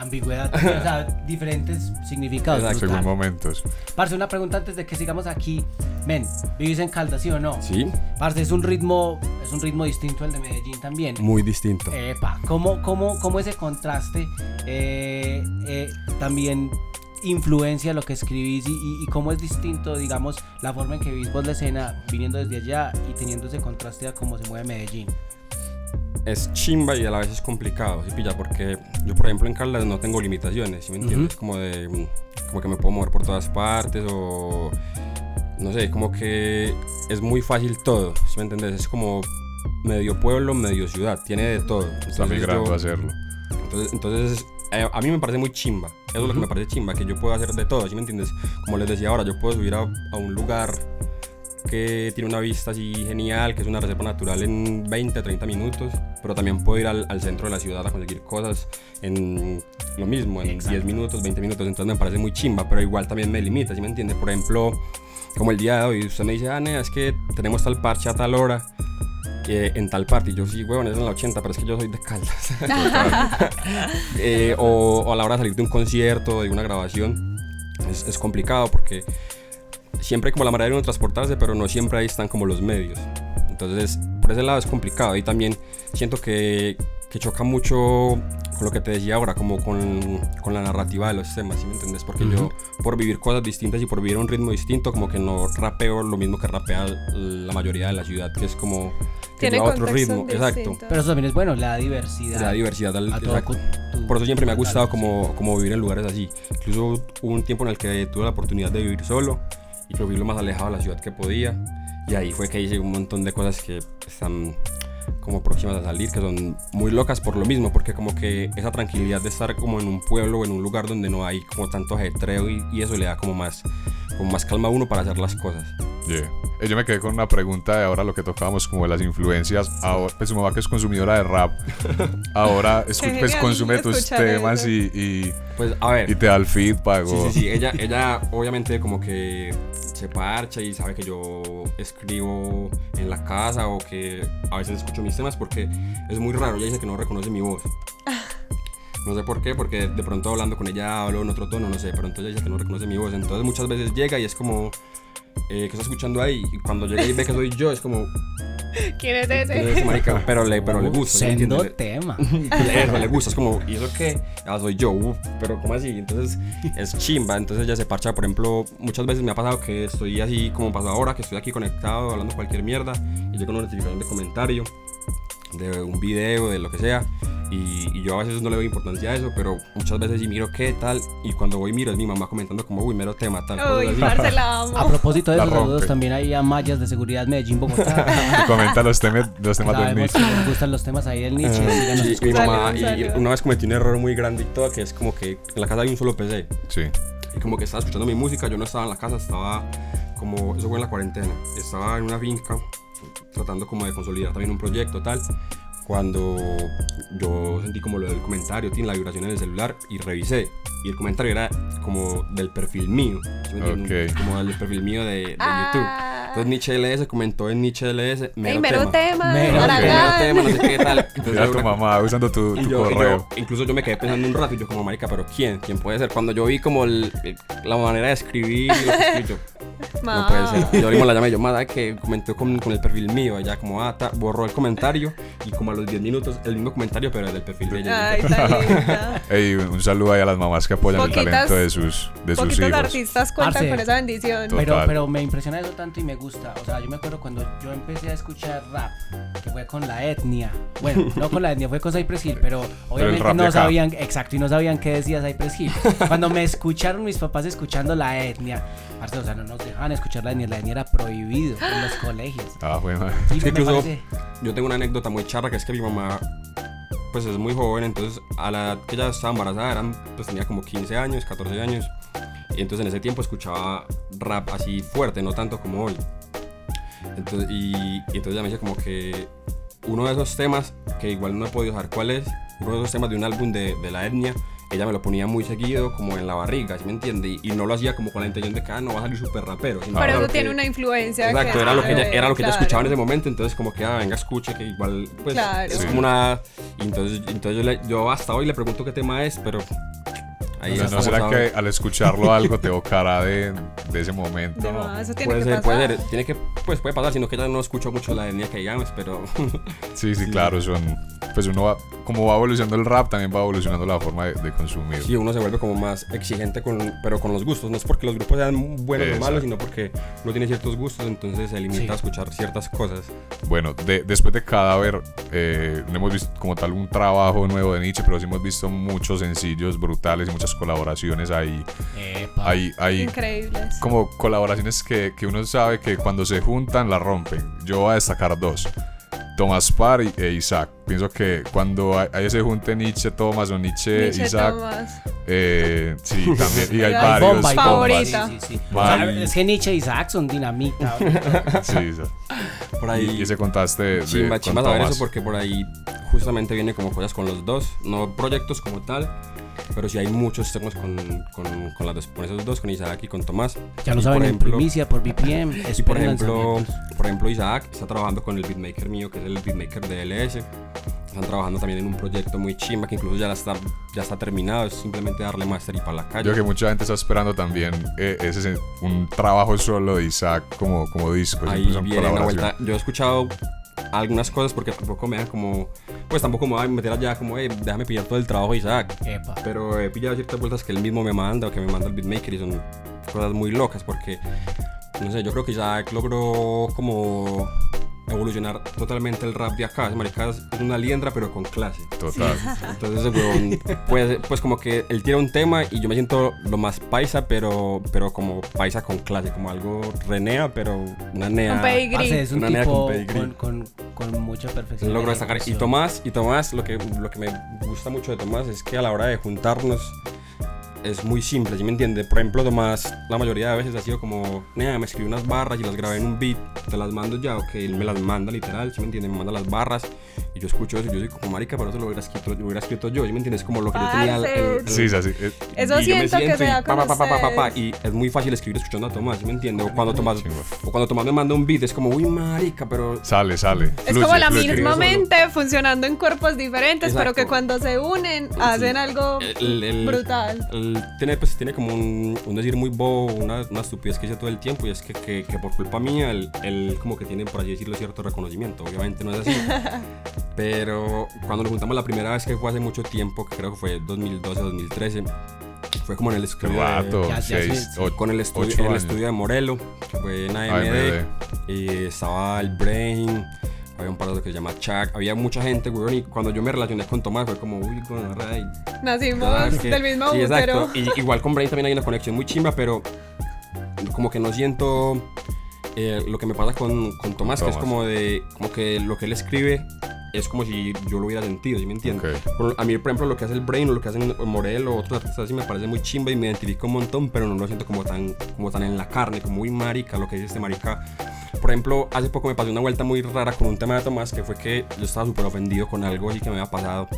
Ambigüedad, o sea, *laughs* diferentes significados. Exacto. Según momentos. Parce, una pregunta antes de que sigamos aquí. Men, ¿vivís en Caldas, sí o no? sí, Parce, es un ritmo, es un ritmo distinto al de Medellín también. muy distinto. Epa, ¿cómo, cómo, cómo ese contraste eh, eh, también influencia lo que escribís y, y- y cómo es distinto, digamos, la forma en que vivís vos la escena viniendo desde allá y teniendo ese contraste a cómo se mueve Medellín? es chimba y a la vez es complicado, ¿sí pilla? Porque yo, por ejemplo, en Caldas no tengo limitaciones, ¿sí me entiendes? Como de, mm, como que me puedo mover por todas partes o, no sé, como que es muy fácil todo, ¿sí me entiendes? Es como medio pueblo, medio ciudad, tiene de todo. Está migrando yo- a hacerlo. entonces, entonces eh, a mí me parece muy chimba. Eso es lo que me parece chimba, que yo puedo hacer de todo, ¿sí me entiendes? Como les decía ahora, yo puedo subir a, a un lugar que tiene una vista así genial, que es una reserva natural en 20, 30 minutos, pero también puedo ir al, al centro de la ciudad a conseguir cosas en lo mismo, en 10 minutos, 20 minutos, entonces me parece muy chimba, pero igual también me limita, ¿sí me entiende? Por ejemplo, como el día de hoy, usted me dice, ah, nea, es que tenemos tal parche a tal hora, eh, en tal parte, y yo sí, huevón, es en la 80, pero es que yo soy de Caldas. *laughs* Eh, o, o a la hora de salir de un concierto, de una grabación, es, es complicado porque siempre hay como la manera de uno transportarse, pero no siempre ahí están como los medios. Entonces, por ese lado es complicado. Y también siento que, que choca mucho con lo que te decía ahora, como con, con la narrativa de los temas, ¿sí me entiendes? Porque yo, por vivir cosas distintas y por vivir a un ritmo distinto, como que no rapeo lo mismo que rapea la mayoría de la ciudad, que es como que Tiene lleva otro ritmo. Exacto. distintos. Pero eso también es bueno, la diversidad. La diversidad al- exacto. tu- Por eso siempre me ha gustado como, como vivir en lugares así. Incluso hubo un tiempo en el que tuve la oportunidad de vivir solo y que fui lo más alejado de la ciudad que podía. Y ahí fue que hice un montón de cosas que están como próximas a salir, que son muy locas por lo mismo, porque como que esa tranquilidad de estar como en un pueblo o en un lugar donde no hay como tanto ajetreo y, y eso le da como más, como más calma a uno para hacer las cosas. Yeah. Eh, Yo me quedé con una pregunta de ahora lo que tocábamos como de las influencias. Ahora, pues su mamá que es consumidora de rap, *laughs* ahora pues consume tus temas y, y, Pues a ver. y te da el feedback. Sí, o- sí, sí. Ella, ella obviamente como que se parcha y sabe que yo escribo en la casa o que a veces escucho mis temas porque es muy raro. Ella dice que no reconoce mi voz. *laughs* No sé por qué, porque de pronto hablando con ella hablo en otro tono, no sé, pero entonces ella dice que no reconoce mi voz. Entonces muchas veces llega y es como, eh, ¿qué está escuchando ahí? Y cuando llega y ve que soy yo, es como, ¿Quién es "¿Quién es ese? marica?". pero le, pero le gusta. ¿sí Sendo entiendes? tema. *laughs* Eso, le gusta, es como, ¿y eso qué? Ah, soy yo, uf, pero ¿cómo así? Entonces es chimba, entonces ya se parcha, por ejemplo, muchas veces me ha pasado que estoy así como pasó ahora, que estoy aquí conectado hablando cualquier mierda y llega una notificación de comentario, de un video, de lo que sea, y, y yo a veces no le doy importancia a eso, pero muchas veces sí miro qué tal, y cuando voy miro es mi mamá comentando como, uy, mero tema, tal, Uy, parce, la *laughs* A amo. propósito de La eso, saludos también ahí a mallas de seguridad Medellín, Bogotá. *laughs* y comenta los, temas los temas del Nietzsche. les gustan los temas ahí del Nietzsche. síganos Sí, mi mamá, y una vez cometí un error muy grande y todo, que es como que en la casa hay un solo PC. Sí. Y como que estaba escuchando mi música, yo no estaba en la casa, estaba como, eso fue en la cuarentena, estaba en una finca tratando como de consolidar también un proyecto tal, cuando yo sentí como lo del comentario, tiene la vibración en el celular y revisé. Y el comentario era como del perfil mío, ¿sí me entiendes? Ok. como del perfil mío de, de YouTube. Ah. Entonces Nietzsche LS comentó en Nietzsche LS, Ey, mero, mero tema. tema. Mero Mero acá. tema, no sé qué tal. *laughs* Entonces, tu mamá usando tu, tu yo, correo. yo- incluso yo me quedé pensando un rato y yo como marica, pero ¿quién? ¿Quién puede ser? Cuando yo vi como el- el- la manera de escribir lo que *laughs* escribí, yo, no puede ser. Yo mismo la llamé yo, madre, que comentó con, con el perfil mío, ella como, ah, ta, borró el comentario y como a los 10 minutos el mismo comentario, pero del perfil de ella. Ay, está *laughs* linda. Ey, un saludo ahí a las mamás que apoyan Poquitas- el talento de sus, de sus Poquitos hijos. artistas cuentan Parce. con esa bendición. Total. Pero, pero me impresiona eso tanto y me gusta. O sea, yo me acuerdo cuando yo empecé a escuchar rap, que fue con la etnia. Bueno, no con la etnia, fue con Cypress Hill, pero obviamente no sabían, exacto, y no sabían qué decía Cypress Hill. Cuando me escucharon mis papás escuchando la etnia, parce, o sea, no nos dejaban escuchar la etnia, la etnia era prohibido en los *gasps* colegios. Ah, bueno. Es que me incluso parece- yo tengo una anécdota muy charra que es que mi mamá pues es muy joven, entonces a la edad que ella estaba embarazada eran, pues tenía como 15 años, 14 años. Y entonces en ese tiempo escuchaba rap así fuerte, no tanto como hoy. Entonces, y, y entonces ella me dice como que uno de esos temas, que igual no he podido saber cuál es, uno de esos temas de un álbum de, de la etnia, ella me lo ponía muy seguido como en la barriga, ¿sí me entiende? Y, y no lo hacía como con la intención de que ah, no va a salir súper rapero. sino Pero eso tiene una influencia. Exacto, que- era lo que ella, era lo que ella Claro. escuchaba en ese momento, entonces como que, ah, venga, escuche, que igual, pues, Claro. es como una... entonces, entonces yo, le- yo hasta hoy le pregunto qué tema es, pero... Ahí O sea, ¿No estamos será a que al escucharlo algo te evocará de, de ese momento? De no? más, eso tiene Puede que ser, puede pasar. ser, tiene que, pues puede pasar, sino que ya no escucho mucho la etnia que digamos, pero... *laughs* Sí, sí, claro, son. Pues uno va. Como va evolucionando el rap, también va evolucionando la forma de, de consumir. Sí, uno se vuelve como más exigente, con, pero con los gustos. No es porque los grupos sean buenos o Exacto. malos, sino porque uno tiene ciertos gustos, entonces se limita Sí. a escuchar ciertas cosas. Bueno, de- después de Cadáver, eh, no hemos visto como tal un trabajo nuevo de Nietzsche, pero sí hemos visto muchos sencillos brutales y muchas colaboraciones ahí. Epa. Hay, hay Increíbles. como colaboraciones que, que uno sabe que cuando se juntan la rompen. Yo voy a destacar dos. Tomás Parr y- e Isaac. Pienso que cuando hay, hay ese junte Nietzsche Tomás o Nietzsche, Nietzsche Isaac, Thomas. eh, sí, *laughs* también. Y hay varios. Bomba Favorita. sí, sí, sí. O sea, es que Nietzsche y Isaac son dinamita. *laughs* Sí, sí. Por ahí. y ese contaste Chimba, con chimba saber eso porque por ahí justamente viene como cosas con los dos, no proyectos como tal, pero sí hay muchos temas con, con, con, las dos- con esos dos, con Isaac y con Tomás. Ya lo Y, saben por en ejemplo- primicia por BPM. Y por ejemplo, por ejemplo, Isaac está trabajando con el beatmaker mío, que es el beatmaker de LS. Están trabajando también en un proyecto muy chimba que incluso ya la está, ya está terminado, es simplemente darle master y para la calle. Yo creo que mucha gente está esperando también eh, ese es un trabajo solo de Isaac como, como disco. Ahí son viene una vuelta. Yo he escuchado algunas cosas porque tampoco me dan como. Pues tampoco me voy a meter allá como, "Ey, déjame pillar todo el trabajo de Isaac. Epa. Pero he pillado ciertas vueltas que él mismo me manda o que me manda el beatmaker y son cosas muy locas porque, no sé, yo creo que Isaac logró como evolucionar totalmente el rap de acá. Ese marica es una liendra pero con clase. Total. Entonces huevón, pues, pues como que él tiene un tema y yo me siento lo más paisa, pero, pero como paisa con clase, como algo renea, pero una nea. Un pedigrí. Es un Una nea tipo con pedigrí. con, con, con mucha perfección. De destacar. Y. Tomás, y Tomás, lo que, lo que me gusta mucho de Tomás es que a la hora de juntarnos es muy simple, ¿sí me entiende? Por ejemplo, Tomás, la mayoría de veces ha sido como, nea, me escribí unas barras y las grabé en un beat, te las mando ya, o que él me las manda literal, ¿sí me entiende? Me manda las barras yo escucho eso y yo soy como, marica, pero eso lo hubiera escrito, lo hubiera escrito yo, ¿sí me entiendes? Como lo que yo tenía. el- el- el- Sí, es así. eh, Eso y yo me siento que se y da pa, pa, pa, pa, pa, pa, ustedes. y es muy fácil escribir escuchando a Tomás, ¿sí me entiende? O cuando Tomás, o cuando Tomás me manda un beat es como, uy, marica, pero Sale, sale. Es Fluye, como la fluye. misma solo. mente funcionando en cuerpos diferentes, pero que Exacto. cuando se unen hacen algo el- el- brutal. Tiene, pues, tiene como un, un decir muy bobo, una, una estupidez que dice todo el tiempo, y es que, que, que por culpa mía, él, él como que tiene, por así decirlo, cierto reconocimiento. Obviamente no es así. *laughs* pero cuando nos juntamos la primera vez, que fue hace mucho tiempo, que creo que fue 2012, 2013, fue como en el estudio. de- Rato, ya, seis, sí. con el en el estudio de Morelo, que fue en AMD, AMD. y estaba el Brain, había un par de que se llama Chuck, había mucha gente, weón, y cuando yo me relacioné con Tomás fue como, uy, con Nacimos Ah, que- del mismo sí, exacto. Y, igual con Brain también hay una conexión muy chimba, pero como que no siento eh, lo que me pasa con, con Tomás, que es Tomás. como de, como que lo que él escribe es como si yo lo hubiera sentido, ¿sí me entiendes? Ok. Por- A mí, por ejemplo, lo que hace el Brain o lo que hacen Morel o otros artistas así me parece muy chimba y me identifico un montón, pero no lo siento como tan, como tan en la carne, como muy marica, lo que dice este marica. Por ejemplo, hace poco me pasó una vuelta muy rara con un tema de Tomás que fue que yo estaba súper ofendido con algo así que me había pasado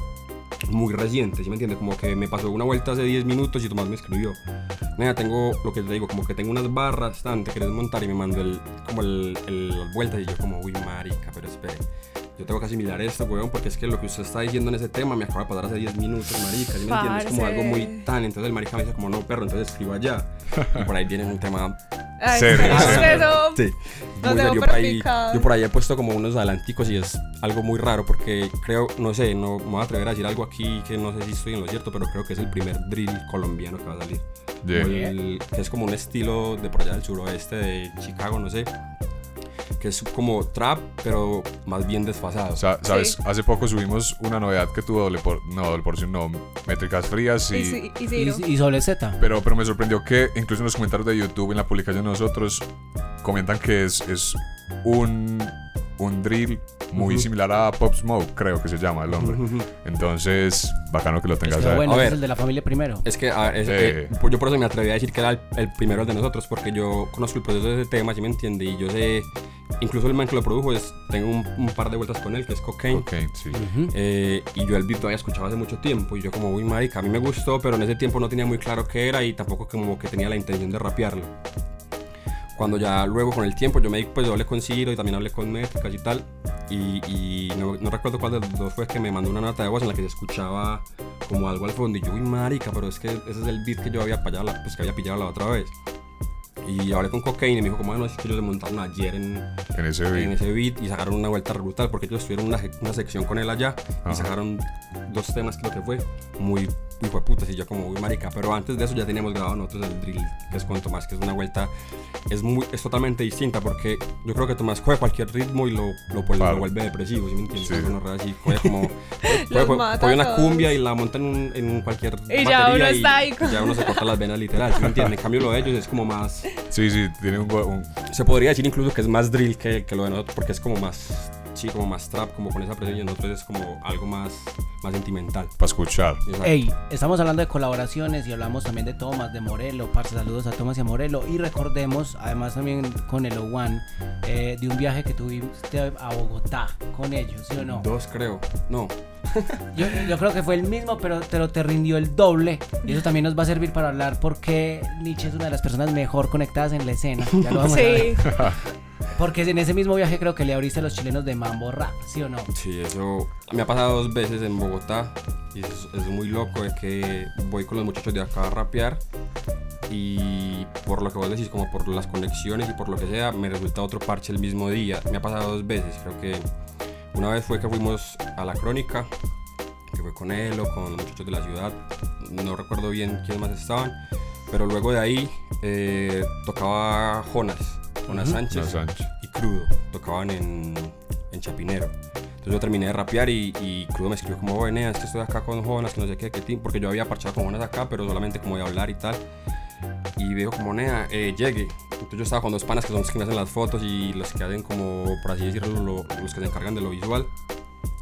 muy reciente, ¿sí me entiendes? Como que me pasó una vuelta hace 10 minutos y Tomás me escribió. Mira, tengo lo que te digo, como que tengo unas barras, tan, te quieres montar y me mandó el, como el, el, las vueltas y yo como, uy, marica, pero espere. Yo tengo que asimilar esto, weón, porque es que lo que usted está diciendo en ese tema me acaba de pasar hace 10 minutos, marica, ¿sí me entiendes? Es como algo muy tan, entonces el marica me dice como, no, perro, entonces escribo allá. *laughs* Y por ahí viene un tema Ay, Serio, sí, serio. Sí, muy serio. Por ahí, yo por ahí he puesto como unos adelanticos y es algo muy raro porque creo, no sé, no me voy a atrever a decir algo aquí que no sé si estoy en lo cierto, pero creo que es el primer drill colombiano que va a salir. Yeah. El- que es como un estilo de por allá del suroeste de Chicago, no sé. Que es como trap, pero más bien desfasado. O sea, ¿sabes? Sí. Hace poco subimos una novedad que tuvo doble por... No, doble porción, no. Métricas frías y... Y, y sobre Z. Pero, pero me sorprendió que incluso en los comentarios de YouTube, en la publicación de nosotros, comentan que es, es un, un drill muy Ujú. similar a Pop Smoke, creo que se llama el nombre. Entonces, bacano que lo tengas Pero ahí. bueno, A ver. es el de la familia primero. Es que a ver, es Eh. que, pues yo por eso me atreví a decir que era el, el primero de nosotros, porque yo conozco el proceso de ese tema, ¿sí me entiende? Y yo sé, incluso el man que lo produjo, es, tengo un, un par de vueltas con él, que es Cocaine. Ok, sí. Ujú. Eh, y yo el beat lo había escuchado hace mucho tiempo y yo como, uy, marica, a mí me gustó, pero en ese tiempo no tenía muy claro qué era y tampoco como que tenía la intención de rapearlo. Cuando ya luego con el tiempo yo me pues yo hablé con Ciro y también hablé con Métricas y tal. Y, y no, no recuerdo cuál de los dos fue que me mandó una nota de voz en la que se escuchaba como algo al fondo. Y yo, uy, marica, pero es que ese es el beat que yo había pillado la, pues, que había pillado la otra vez. Y hablé con Cocaine y me dijo, como, no, es que ellos se montaron ayer en, En ese en beat. ese beat y sacaron una vuelta brutal porque ellos tuvieron una, una sección con él allá Ajá. y sacaron dos temas creo que fue muy muy putas y yo como muy marica pero antes de eso ya teníamos grabado nosotros el drill que es con Tomás que es una vuelta es muy es totalmente distinta porque yo creo que Tomás coge cualquier ritmo y lo, lo, pues, Claro. lo vuelve depresivo ¿sí me entiendes? Sí. Es una rara así coge como *laughs* coge, coge- una cumbia y la monta en, un, en cualquier Y ya uno y- está ahí y con- ya uno se corta las venas literal ¿sí me entiendes? en cambio lo de ellos es como más Sí, sí, tiene un, un- se podría decir incluso que es más drill que, que lo de nosotros porque es como más sí, como más trap, como con esa presencia, y nosotros es como algo más, más sentimental. Para escuchar. Exacto. Ey, estamos hablando de colaboraciones y hablamos también de Tomás, de Morelo, parce, saludos a Tomás y a Morelo. Y recordemos, además también con el O1, eh, de un viaje que tuviste a Bogotá con ellos, ¿sí o no? Dos creo, no. *laughs* Yo, yo creo que fue el mismo, pero te lo te rindió el doble. Y eso también nos va a servir para hablar porque Nietzsche es una de las personas mejor conectadas en la escena. Ya lo vamos a ver. Sí, *laughs* Porque en ese mismo viaje creo que le abriste a los chilenos de Mambo Rap, ¿sí o no? Sí, eso me ha pasado dos veces en Bogotá y es, es muy loco de que voy con los muchachos de acá a rapear y por lo que vos decís, como por las conexiones y por lo que sea, me resulta otro parche el mismo día. Me ha pasado dos veces, creo que una vez fue que fuimos a la crónica, que fue con él o con los muchachos de la ciudad, no recuerdo bien quiénes más estaban, pero luego de ahí eh, tocaba Jonas, Jonas. Sánchez No, Sánchez. y Crudo, tocaban en, en Chapinero. Entonces yo terminé de rapear y, y Crudo me escribió como, bueno, es que estoy acá con Jonas, que no sé qué, qué tin", porque yo había parchado con Jonas acá, pero solamente como de hablar y tal. Y dijo como, Nea, eh, llegue. Entonces yo estaba con dos panas que son los que me hacen las fotos y los que hacen como, por así decirlo, lo- los que se encargan de lo visual.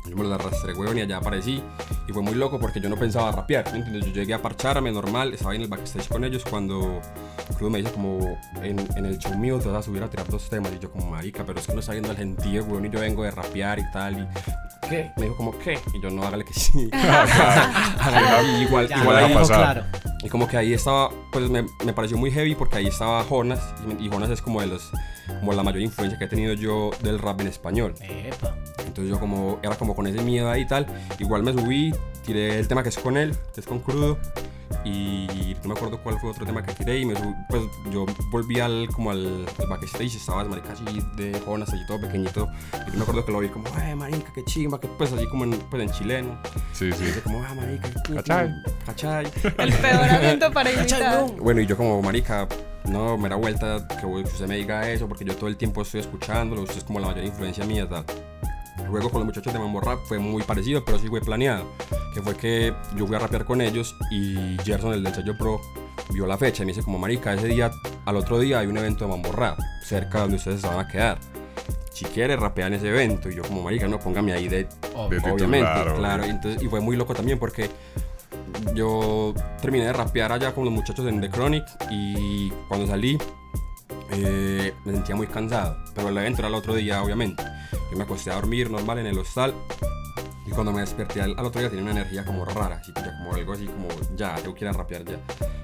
Yo me los arrastré, huevón, y allá aparecí. Y fue muy loco porque yo no pensaba rapear, ¿me entiendes? Yo llegué a parcharme normal, estaba en el backstage con ellos cuando Crudo me dice como, en, en el show mío te vas a subir a tirar dos temas. Y yo como, marica, pero es que no está viendo el gentío, weón, y yo vengo de rapear y tal. Y, ¿qué? Me dijo como, ¿qué? Y yo, no, hágale que sí. *laughs* *laughs* Igual, Ya, igual ahí, claro. y como que ahí estaba, pues me, me pareció muy heavy porque ahí estaba Jonas. Y, y Jonas es como de los, como la mayor influencia que he tenido yo del rap en español. Epa. Entonces yo como, como con ese miedo ahí y tal. Igual me subí, tiré el tema que es con él, que es con Crudo. Y no me acuerdo cuál fue otro tema que tiré y me subí, pues yo volví al, como al, al backstage, estaba marica así de Jonas, así todo pequeñito. Y me acuerdo que lo vi como, eh, marica, qué chimba, que pues así como en, pues en chileno. Sí, Y sí. dice como, ah, marica, qué Cachai. cachai. *laughs* el peor acento para imitar. Bueno, y yo como, marica, no, me da vuelta que usted me diga eso, porque yo todo el tiempo estoy escuchándolo, usted es como la mayor influencia mía, tal. Luego con los muchachos de Mambo Rap fue muy parecido, pero sí fue planeado. Que fue que yo fui a rapear con ellos y Gerson, el del sello pro, vio la fecha y me dice como, marica, ese día, al otro día hay un evento de Mambo Rap, cerca de donde ustedes se van a quedar. Si quiere, rapea en ese evento. Y yo como, marica, no, póngame ahí de Obviamente, claro. Y, entonces, y fue muy loco también porque yo terminé de rapear allá con los muchachos en The Chronic y cuando salí eh, me sentía muy cansado. Pero el evento era el otro día, obviamente. Yo me acosté a dormir normal en el hostal y cuando me desperté al, al otro día tenía una energía como rara, así como algo así como ya, tengo que ir a rapear ya.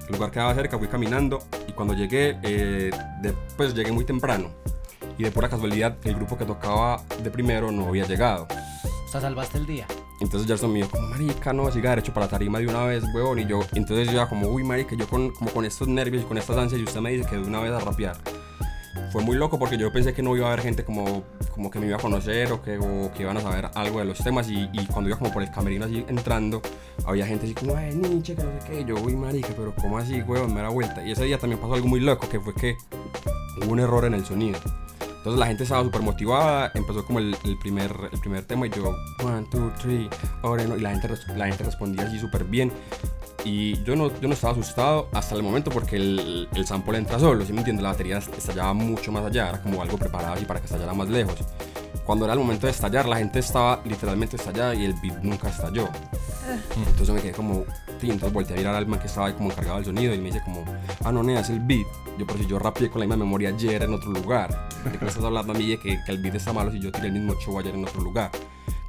El lugar quedaba cerca, fui caminando y cuando llegué, eh, de- pues llegué muy temprano. Y de pura casualidad, el grupo que tocaba de primero no había llegado. O sea, salvaste el día. Entonces Gerson me dijo, como marica, no, siga derecho para la tarima de una vez, huevón. Y yo, entonces yo ya como, uy, marica, yo con, como con estos nervios y con estas ansias, y usted me dice que de una vez a rapear. Fue muy loco porque yo pensé que no iba a haber gente como, como que me iba a conocer o que, que iban a saber algo de los temas. Y, cuando iba como por el camerino así entrando, había gente así como, ay, Nietzsche, que no sé qué. Yo, uy, marica, pero ¿cómo así, huevón? Me da vuelta. Y ese día también pasó algo muy loco, que fue que hubo un error en el sonido. Entonces la gente estaba súper motivada, empezó como el, primer, el primer tema y yo, one, two, three, oreno, y la gente, la gente respondía así súper bien. Y yo no, yo no estaba asustado hasta el momento porque el, el sample entra solo, ¿sí me entiendes? La batería estallaba mucho más allá, era como algo preparado así para que estallara más lejos. Cuando era el momento de estallar, la gente estaba literalmente estallada y el beat nunca estalló. Entonces me quedé como, sí, entonces volteé a mirar al man que estaba ahí como encargado del sonido y me dice como, ah, no, nea, es el beat. Yo, por si yo rapeé con la misma memoria ayer en otro lugar. ¿De qué me estás hablando a mí de que, que el beat está malo si yo tiré el mismo show ayer en otro lugar?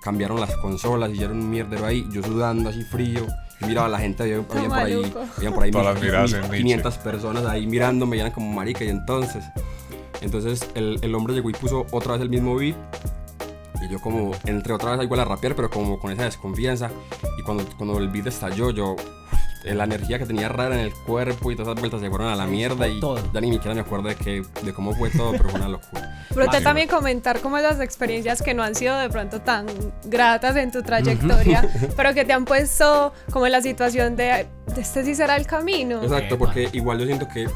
Cambiaron las consolas, hicieron un mierdero ahí, yo sudando así frío. Yo miraba a la gente, había, había por ahí, habían por ahí mil- mil- en Nietzsche. 500 personas ahí mirándome, y eran como marica y entonces... Entonces el, el hombre llegó y puso otra vez el mismo beat y yo como entré otra vez igual a rapear, pero como con esa desconfianza. Y cuando, cuando el beat estalló, yo... La energía que tenía rara en el cuerpo y todas esas vueltas se fueron a la mierda y todo. ya ni siquiera me acuerdo de, que, de cómo fue todo, pero fue una locura. *laughs* Pero usted también comentar como esas experiencias que no han sido de pronto tan gratas en tu trayectoria, *laughs* pero que te han puesto como en la situación de, de este sí será el camino. Exacto, porque igual yo siento que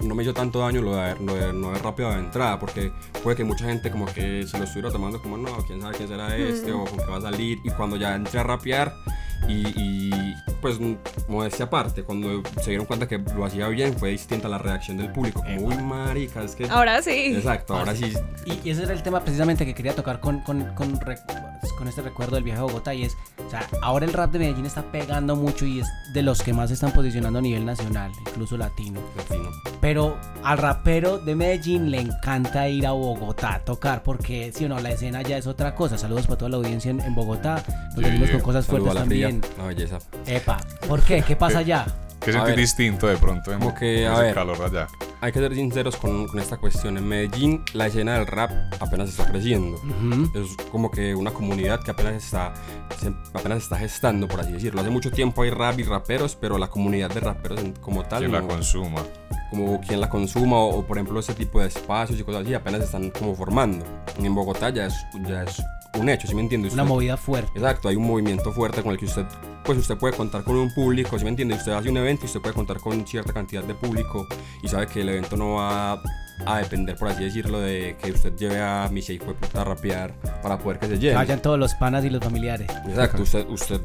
no me hizo tanto daño lo de, haber- lo de no haber rapeado de entrada, porque puede que mucha gente como que se lo estuviera tomando como, no, quién sabe quién será este o con qué va a salir, y cuando ya entré a rapear y, y pues modestia aparte, cuando se dieron cuenta que lo hacía bien fue distinta la reacción del público, como uy marica, es que... Ahora sí. Exacto, ahora sí. Y, y ese era el tema precisamente que quería tocar con, con, con, re- con este recuerdo del viaje a Bogotá y es, o sea, ahora el rap de Medellín está pegando mucho y es de los que más se están posicionando a nivel nacional, incluso latino. latino. Pero al rapero de Medellín le encanta ir a Bogotá a tocar porque, si o no, la escena ya es otra cosa. Saludos para toda la audiencia en, en Bogotá. Nos Sí, venimos con cosas fuertes a la también. la belleza. Epa, ¿por qué? ¿Qué pasa allá? ¿Qué A sentí ver. distinto de pronto en Como que, en a ese ver. calor allá? Hay que ser sinceros con, con esta cuestión. En Medellín la escena del rap apenas está creciendo. Ujú. Es como que una comunidad que apenas está, se- apenas está gestando, por así decirlo. Hace mucho tiempo hay rap y raperos, pero la comunidad de raperos como tal, ¿Quién la no- consuma? como quien la consuma o, o, por ejemplo ese tipo de espacios y cosas así, apenas se están como formando. Y en Bogotá ya es, ya es un hecho, ¿sí me entiende? Una movida fuerte. Exacto, hay un movimiento fuerte con el que usted, pues usted puede contar con un público, ¿sí me entiende? Usted hace un evento y usted puede contar con cierta cantidad de público y sabe que el evento no va a depender, por así decirlo, de que usted lleve a mi hijo de puta a rapear para poder que se llene. Vayan todos los panas y los familiares. Exacto, usted, usted,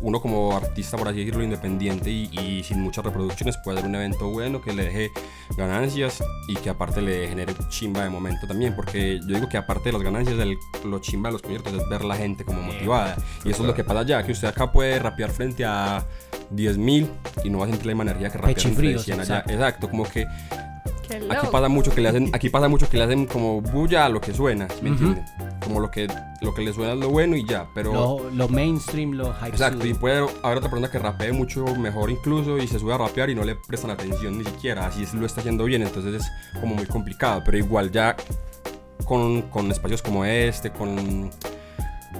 uno como artista, por así decirlo, independiente y, y sin muchas reproducciones, puede hacer un evento bueno que le deje ganancias y que aparte le genere chimba de momento también, porque yo digo que aparte de las ganancias, el, lo chimba de los conciertos es ver la gente como motivada. Y eso es lo que pasa allá, que usted acá puede rapear frente a 10.000 y no va a sentir la misma energía que rapear entre Pechifríos, 100 allá. exacto. Como que Aquí pasa mucho que le hacen, aquí pasa mucho que le hacen como bulla a lo que suena, ¿sí ¿me Ujú. entienden? Como lo que, lo que le suena es lo bueno y ya, pero... Lo, lo mainstream, lo hype. Exacto, y puede haber otra persona que rapee mucho mejor incluso y se sube a rapear y no le prestan atención ni siquiera, así es, lo está haciendo bien, entonces es como muy complicado, pero igual ya con, con espacios como este, con,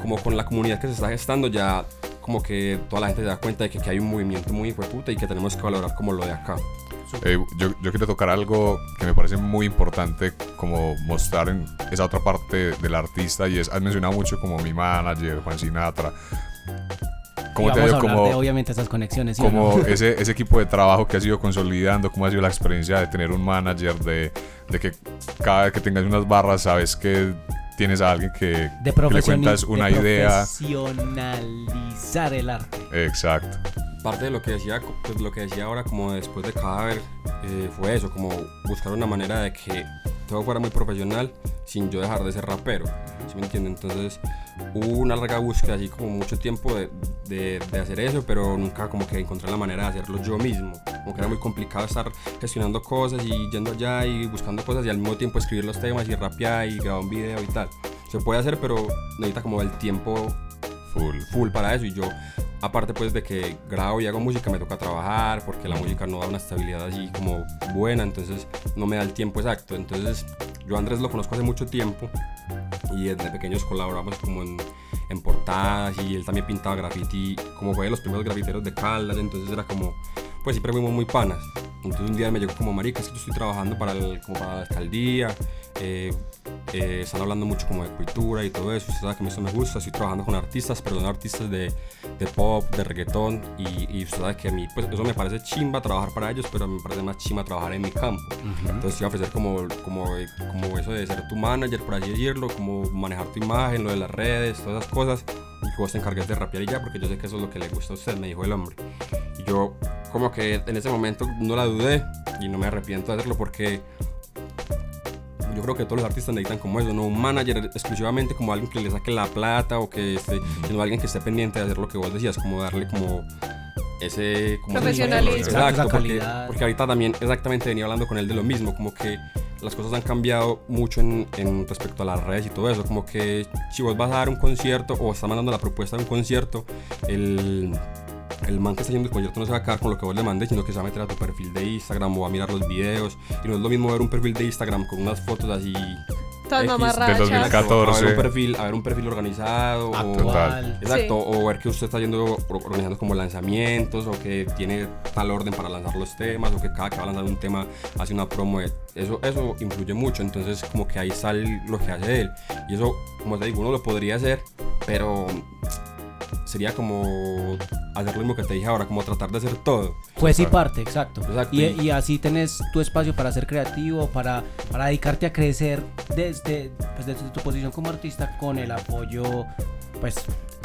como con la comunidad que se está gestando, ya como que toda la gente se da cuenta de que aquí hay un movimiento muy puta y que tenemos que valorar como lo de acá. Eh, yo, yo quiero tocar algo que me parece muy importante como mostrar en esa otra parte del artista y es, has mencionado mucho como mi manager, Juan Sinatra. Y ¿Cómo te ha vamos a como, de, obviamente esas conexiones. ¿sí como no? *laughs* ese, ese equipo de trabajo que has ido consolidando? ¿Cómo ha sido la experiencia de tener un manager? De, de que cada vez que tengas unas barras sabes que tienes a alguien que, de que le cuentas una de idea. profesionalizar el arte. Exacto. parte de lo que decía pues, lo que decía ahora como después de cadáver eh, fue eso como buscar una manera de que todo fuera muy profesional sin yo dejar de ser rapero ¿sí me entiende? entonces hubo una larga búsqueda así como mucho tiempo de, de, de hacer eso pero nunca como que encontré la manera de hacerlo yo mismo como que era muy complicado estar gestionando cosas y yendo allá y buscando cosas y al mismo tiempo escribir los temas y rapear y grabar un video y tal se puede hacer pero necesita como el tiempo Full. full para eso y yo aparte pues de que grabo y hago música me toca trabajar porque la música no da una estabilidad así como buena entonces no me da el tiempo exacto. Entonces yo Andrés lo conozco hace mucho tiempo y desde pequeños colaboramos como en, portadas y él también pintaba graffiti como fue de los primeros grafiteros de Caldas entonces era como pues siempre fuimos muy panas. Entonces un día me llegó como marica es que estoy trabajando para, el- como para la alcaldía eh, eh, están hablando mucho como de cultura y todo eso usted sabe que a mí eso me gusta estoy trabajando con artistas pero son artistas de, de pop de reggaetón y, y usted sabe que a mí pues eso me parece chimba trabajar para ellos pero me parece más chimba trabajar en mi campo entonces iba a ofrecer como, como, como eso de ser tu manager, por así decirlo, como manejar tu imagen, lo de las redes, todas esas cosas, y que vos te encargues de rapear y ya, porque yo sé que eso es lo que le gusta a usted, me dijo el hombre. Y yo como que en ese momento no la dudé y no me arrepiento de hacerlo porque yo creo que todos los artistas necesitan como eso, no un manager exclusivamente como alguien que le saque la plata o que esté, sino alguien que esté pendiente de hacer lo que vos decías, como darle como ese como Profesionalismo. Exacto, Esa porque, porque ahorita también exactamente venía hablando con él de lo mismo, como que las cosas han cambiado mucho en, en respecto a las redes y todo eso, como que si vos vas a dar un concierto o estás mandando la propuesta de un concierto, el, el man que está haciendo el concierto no se va a quedar con lo que vos le mandes, sino que se va a meter a tu perfil de Instagram o va a mirar los videos, y no es lo mismo ver un perfil de Instagram con unas fotos así Todas mamarrachas. de 2014. a ver un perfil, a ver un perfil organizado o, Actual. Exacto, o ver que usted está yendo or- organizando como lanzamientos o que tiene tal orden para lanzar los temas o que cada que va a lanzar un tema hace una promo. de- Eso, eso influye mucho, entonces como que ahí sale lo que hace él. Y eso, como te digo, uno lo podría hacer, pero sería como hacer lo mismo que te dije ahora, como tratar de hacer todo. Pues sí parte, exacto. Exacto. Y, y así tenés tu espacio para ser creativo, para, para dedicarte a crecer desde, pues desde tu posición como artista con el apoyo pues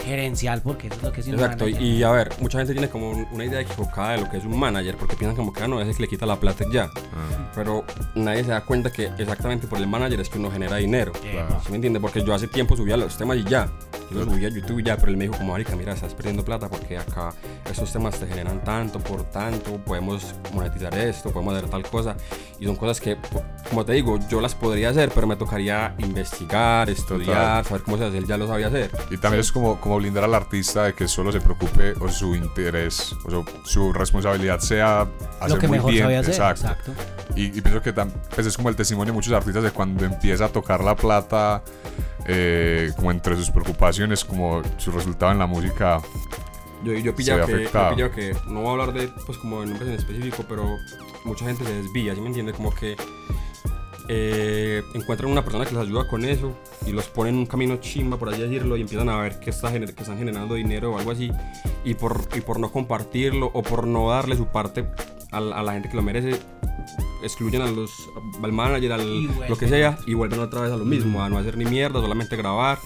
gerencial, porque eso es lo que es un Exacto, manager. y a ver, mucha gente tiene como un- una idea equivocada de lo que es un manager, porque piensan como que ah, no, es el que le quita la plata y ya. Ah, Pero nadie se da cuenta que exactamente por el manager es que uno genera dinero. claro. ¿Sí me entiende? Porque yo hace tiempo subía los temas y ya. Yo los subía a YouTube ya, pero él me dijo como, marica, mira, estás perdiendo plata porque acá estos temas te generan tanto por tanto, podemos monetizar esto, podemos hacer tal cosa. Y son cosas que, como te digo, yo las podría hacer, pero me tocaría investigar, estudiar, saber cómo se hace. Él ya lo sabía hacer. Y también es como, como blindar al artista de que solo se preocupe o su interés o su, su responsabilidad sea hacer lo que muy mejor bien. sabía hacer. Exacto. Exacto. Y, y pienso que tam- pues es como el testimonio de muchos artistas de cuando empieza a tocar la plata, eh, como entre sus preocupaciones, como su resultado en la música. Yo, yo ve que, yo pillado que, no voy a hablar de, pues, como de nombres en específico, pero mucha gente se desvía, ¿sí me entiendes? Como que eh, encuentran una persona que les ayuda con eso y los ponen en un camino chimba, por así decirlo, y empiezan a ver que, está, gener- que están generando dinero o algo así, y por, y por no compartirlo o por no darle su parte a, la- a la gente que lo merece, excluyen a los, al manager, al, lo que sea, y vuelven otra vez a lo mismo, a no hacer ni mierda, solamente grabar.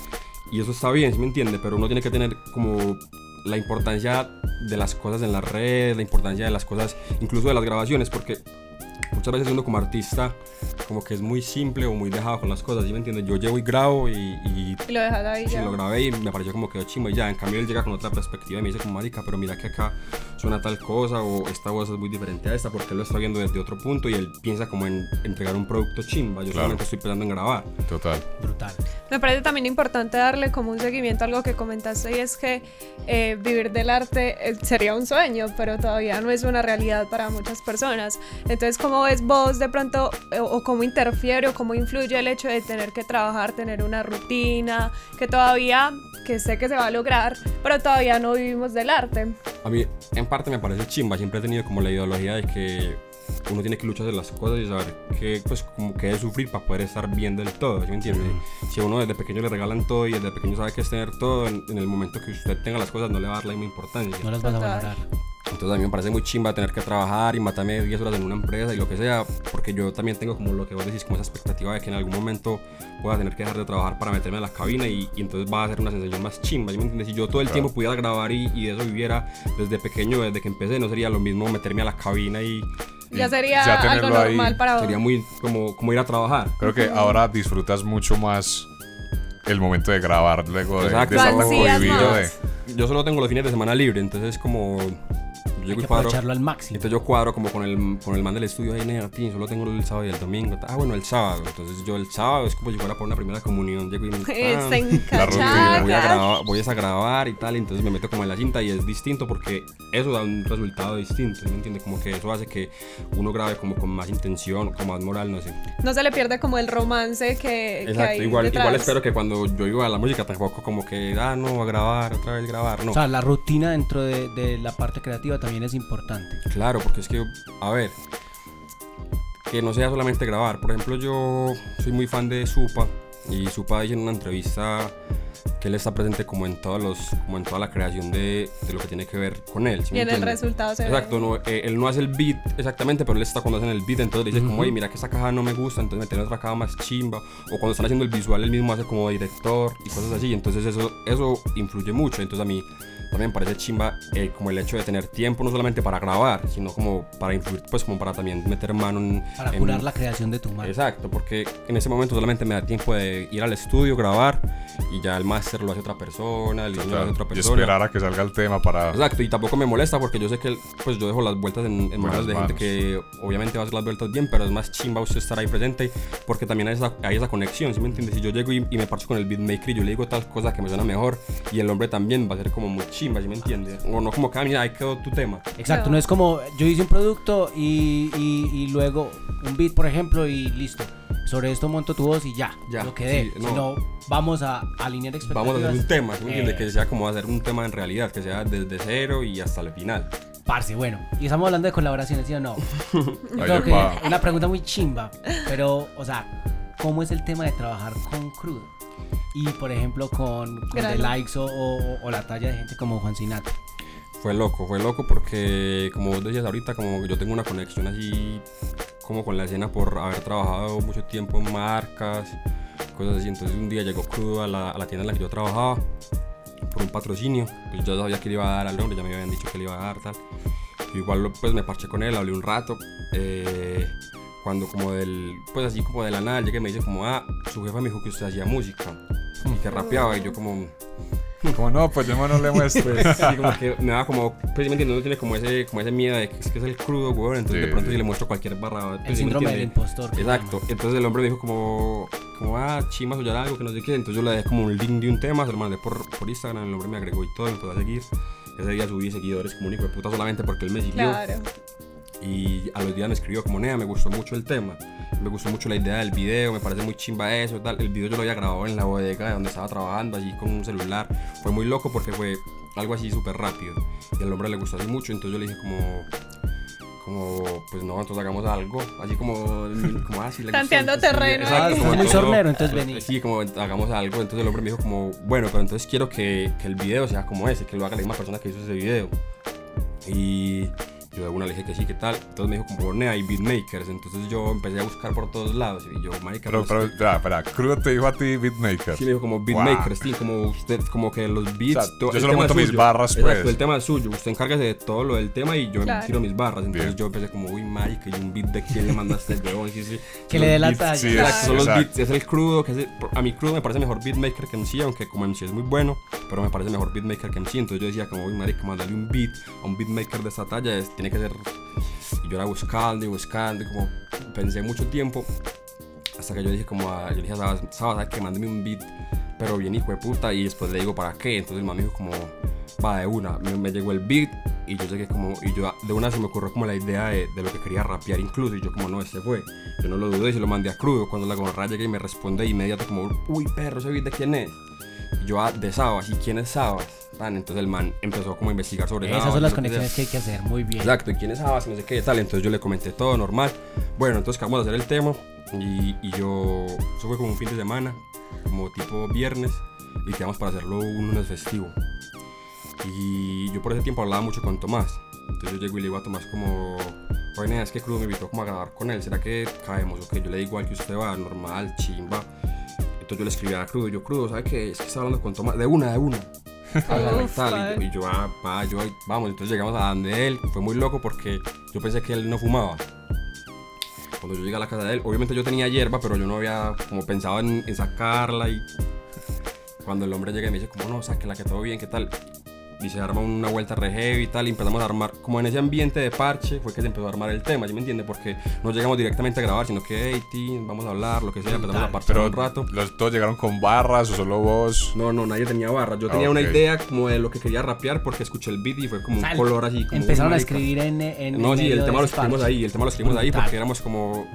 Y eso está bien, ¿sí me entiende? Pero uno tiene que tener como la importancia de las cosas en la red, la importancia de las cosas, incluso de las grabaciones, porque muchas veces uno como artista como que es muy simple o muy dejado con las cosas, ¿sí me entiendes? Yo llego y grabo y, y Y lo dejas ahí sí, ya. lo grabé y me pareció como que chimba y ya. En cambio él llega con otra perspectiva y me dice como marica, pero mira que acá suena tal cosa o esta voz es muy diferente a esta porque él lo está viendo desde otro punto y él piensa como en entregar un producto chimba. Yo Claro. solamente estoy pensando en grabar. Total. Brutal. Me parece también importante darle como un seguimiento a algo que comentaste y es que eh, vivir del arte eh, sería un sueño, pero todavía no es una realidad para muchas personas. Entonces, ¿cómo ves vos de pronto eh, o cómo interfiere o cómo influye el hecho de tener que trabajar, tener una rutina, que todavía, que sé que se va a lograr, pero todavía no vivimos del arte? A mí, en parte, me parece chimba. Siempre he tenido como la ideología de que uno tiene que luchar de las cosas y saber que, pues, como que es sufrir para poder estar bien del todo. ¿Sí me entiende? Si a uno desde pequeño le regalan todo y desde pequeño sabe que es tener todo, en, en el momento que usted tenga las cosas no le va a dar la misma importancia. No las vas a valorar. Entonces a mí me parece muy chimba tener que trabajar y matarme 10 horas en una empresa y lo que sea, porque yo también tengo como lo que vos decís, como esa expectativa de que en algún momento voy a tener que dejar de trabajar para meterme a la cabina y, y entonces va a ser una sensación más chimba, ¿sí me entiendes? Si yo todo el Claro. tiempo pudiera grabar y, y de eso viviera desde pequeño, desde que empecé, no sería lo mismo meterme a la cabina y Ya sería ya algo tenerlo ahí normal para vos. sería muy como, como ir a trabajar. Creo que ahora disfrutas mucho más el momento de grabar luego de, de estar tan de... Yo solo tengo los fines de semana libre, entonces como yo Hay que cuadro. aprovecharlo al máximo. Entonces yo cuadro como con el, con el man del estudio ahí, nena, tío, solo tengo el sábado y el domingo. Ah, bueno, el sábado. Entonces yo el sábado es como si fuera por una primera comunión. Llego y Se *laughs* La rutina. voy a, grabar, voy a grabar y tal, y entonces me meto como en la cinta y es distinto porque eso da un resultado distinto, ¿sí ¿me entiendes? Como que eso hace que uno grabe como con más intención, con más moral, no sé. No se le pierde como el romance que, que Exacto, hay igual, detrás. igual espero que cuando yo iba a la música tampoco como que, ah, no, a grabar, otra vez grabar, no. O sea, la rutina dentro de, de la parte creativa también es importante. Claro, porque es que, a ver, que no sea solamente grabar. Por ejemplo, yo soy muy fan de Supa y Supa dice en una entrevista que él está presente como en todos los, como en toda la creación de, de lo que tiene que ver con él. ¿sí Y en el resultado se ve. Exacto, no, eh, él no hace el beat exactamente, pero él está cuando hacen el beat, entonces le dice como, oye, mira que esta caja no me gusta, entonces me tiene otra caja más chimba, o cuando están haciendo el visual, él mismo hace como director y cosas así, entonces eso, eso influye mucho, entonces a mí también me parece chimba eh, como el hecho de tener tiempo no solamente para grabar, sino como para influir, pues como para también meter mano en... Para en- curar la creación de tu marca. Exacto, porque en ese momento solamente me da tiempo de ir al estudio, grabar, y ya el máster lo hace otra persona, el diseño lo hace otra Y persona. esperar a que salga el tema para... Exacto, y tampoco me molesta porque yo sé que pues yo dejo las vueltas en, en manos de gente manos. que obviamente va a hacer las vueltas bien, pero es más chimba usted estar ahí presente porque también hay esa, hay esa conexión, ¿sí me entiendes? Si yo llego y, y me parcho con el beatmaker y yo le digo tal cosa que me suena mejor y el hombre también va a ser como muy chimba, ¿sí me entiendes? O no como que, ah, mira, ahí quedó tu tema. Exacto, No. no es como yo hice un producto y, y- y luego un beat, por ejemplo, y listo. Sobre esto monto tu voz y ya, Ya, lo quedé. sí, no. Sino vamos a alinear expectativas. Vamos a hacer un tema, ¿sí entiendes? Eh, Que sea como hacer un tema en realidad, que sea desde cero y hasta el final. Parce, bueno. Y estamos hablando de colaboraciones, ¿sí o no? *laughs* Creo que una pregunta muy chimba. Pero, o sea, ¿cómo es el tema de trabajar con crudo? Y, por ejemplo, con, con The. Likes o, o- o la talla de gente como Juan Sinatra. Fue loco, fue loco porque como vos decías ahorita, como yo tengo una conexión así como con la escena por haber trabajado mucho tiempo en marcas, cosas así. Entonces un día llegó crudo a la, tienda en la que yo trabajaba por un patrocinio. Pues yo sabía que le iba a dar al hombre, ya me habían dicho que le iba a dar, tal. Igual pues me parché con él, hablé un rato. Eh, cuando como del, pues así como de la nada, llegué y me dice como, ah, su jefa me dijo que usted hacía música y que rapeaba y yo como... Como no, pues yo no le muestro. Pues, *laughs* sí, como que me da como, pues me entiendo, no tiene como ese, como ese miedo de que es, que es el crudo, weón, entonces Sí, de pronto sí. si le muestro cualquier barra, pues, El ¿sí me síndrome del impostor. que Exacto, entonces el hombre me dijo como, como ah, chima soñar algo, que no sé qué, entonces yo le dejé como un link de un tema, se lo mandé por, por Instagram, el hombre me agregó y todo, me empezó a seguir. Ese día subí seguidores como un hijo de puta solamente porque él me siguió. Claro. Y a los días me escribió como, Nea, me gustó mucho el tema. Me gustó mucho la idea del video, me parece muy chimba eso, tal. El video yo lo había grabado en la bodega de donde estaba trabajando, allí con un celular. Fue muy loco porque fue algo así súper rápido. Y al hombre le gustó así mucho, entonces yo le dije como... Como, pues no, entonces hagamos algo. Así como, como así. le gustó, Tanteando terreno exacto, ahí. como Muy sornero, entonces vení. Sí, como hagamos algo. Entonces el hombre me dijo como, bueno, pero entonces quiero que, que el video sea como ese, que lo haga la misma persona que hizo ese video. Y yo de una le dije que sí, que tal. Entonces me dijo como, Nea, hay beatmakers. Entonces yo empecé a buscar por todos lados. Y yo, marica, Pero, pues, pero, espera, espera, Crudo te dijo a ti beatmaker. Sí, me dijo como beatmakers, sí, como usted, como que los beats. O sea, todo- yo solo monto mis barras, Exacto, pues. el tema es suyo. Usted encárgase de todo lo del tema y yo Claro. tiro mis barras. Entonces Bien. yo empecé como, uy, marica, y un beat de quién le mandaste el *laughs* huevón. Sí, sí. Que le dé la talla. sí, Claro. Exacto, son los Exacto. beats, es el crudo, que es el- a mi crudo me parece mejor beatmaker que MC, aunque como MC es muy bueno, pero me parece mejor beatmaker que MC. Entonces yo decía como, uy, marica, mandarle un beat a un beatmaker de esta talla es- tiene que ser... Y yo era buscando y buscando y como pensé mucho tiempo hasta que yo dije como, a, yo le dije ¿sabes qué? Mándeme un beat, pero bien hijo de puta, y después le digo, ¿para qué? Entonces el man dijo como, va de una, me, llegó el beat y yo llegué como, y yo de una se me ocurrió como la idea de, lo que quería rapear incluso, y yo como, no, este fue, yo no lo dudé y se lo mandé a crudo, cuando la gorra llegué y me responde inmediato como, uy perro, ese beat de quién es, y yo, ah, de Sabas, ¿y quién es Sabas? Tan, entonces el man empezó como a investigar sobre Esas son las conexiones que hay que hacer. Muy bien. Exacto, ¿y quién es Abbas? No sé qué tal. Entonces yo le comenté todo normal. Bueno, entonces acabamos de hacer el tema. Y, y yo. Eso fue como un fin de semana, como tipo viernes. Y quedamos para hacerlo un lunes festivo. Y yo por ese tiempo hablaba mucho con Tomás. Entonces yo llego y le digo a Tomás como. Nena, es que Crudo me invitó como a grabar con él. ¿Será que caemos o qué? Yo le digo igual que usted va, normal, chimba. Entonces yo le escribí a Crudo. Yo, Crudo, ¿sabe qué? Es que estaba hablando con Tomás. De una, de una. Y yo, y yo, ah, pa, yo, vamos, entonces llegamos a donde él, fue muy loco porque yo pensé que él no fumaba. Cuando yo llegué a la casa de él, obviamente yo tenía hierba, pero yo no había como pensado en, en sacarla y cuando el hombre llega y me dice como, no, sáquela, que todo bien, ¿qué tal? Y se arma una vuelta re heavy y tal, y empezamos a armar, como en ese ambiente de parche, fue que se empezó a armar el tema, ¿sí me entiende? Porque no llegamos directamente a grabar, sino que, hey, Tim, vamos a hablar, lo que sea, empezamos a parchar Pero un rato. los, todos llegaron con barras o solo vos. No, no, nadie tenía barras. Yo Ah, tenía una ok. idea como de lo que quería rapear porque escuché el beat y fue como un color así. Como Empezaron a escribir en. en No, en sí, medio el tema lo escribimos parche. ahí, el tema lo escribimos ahí porque éramos como...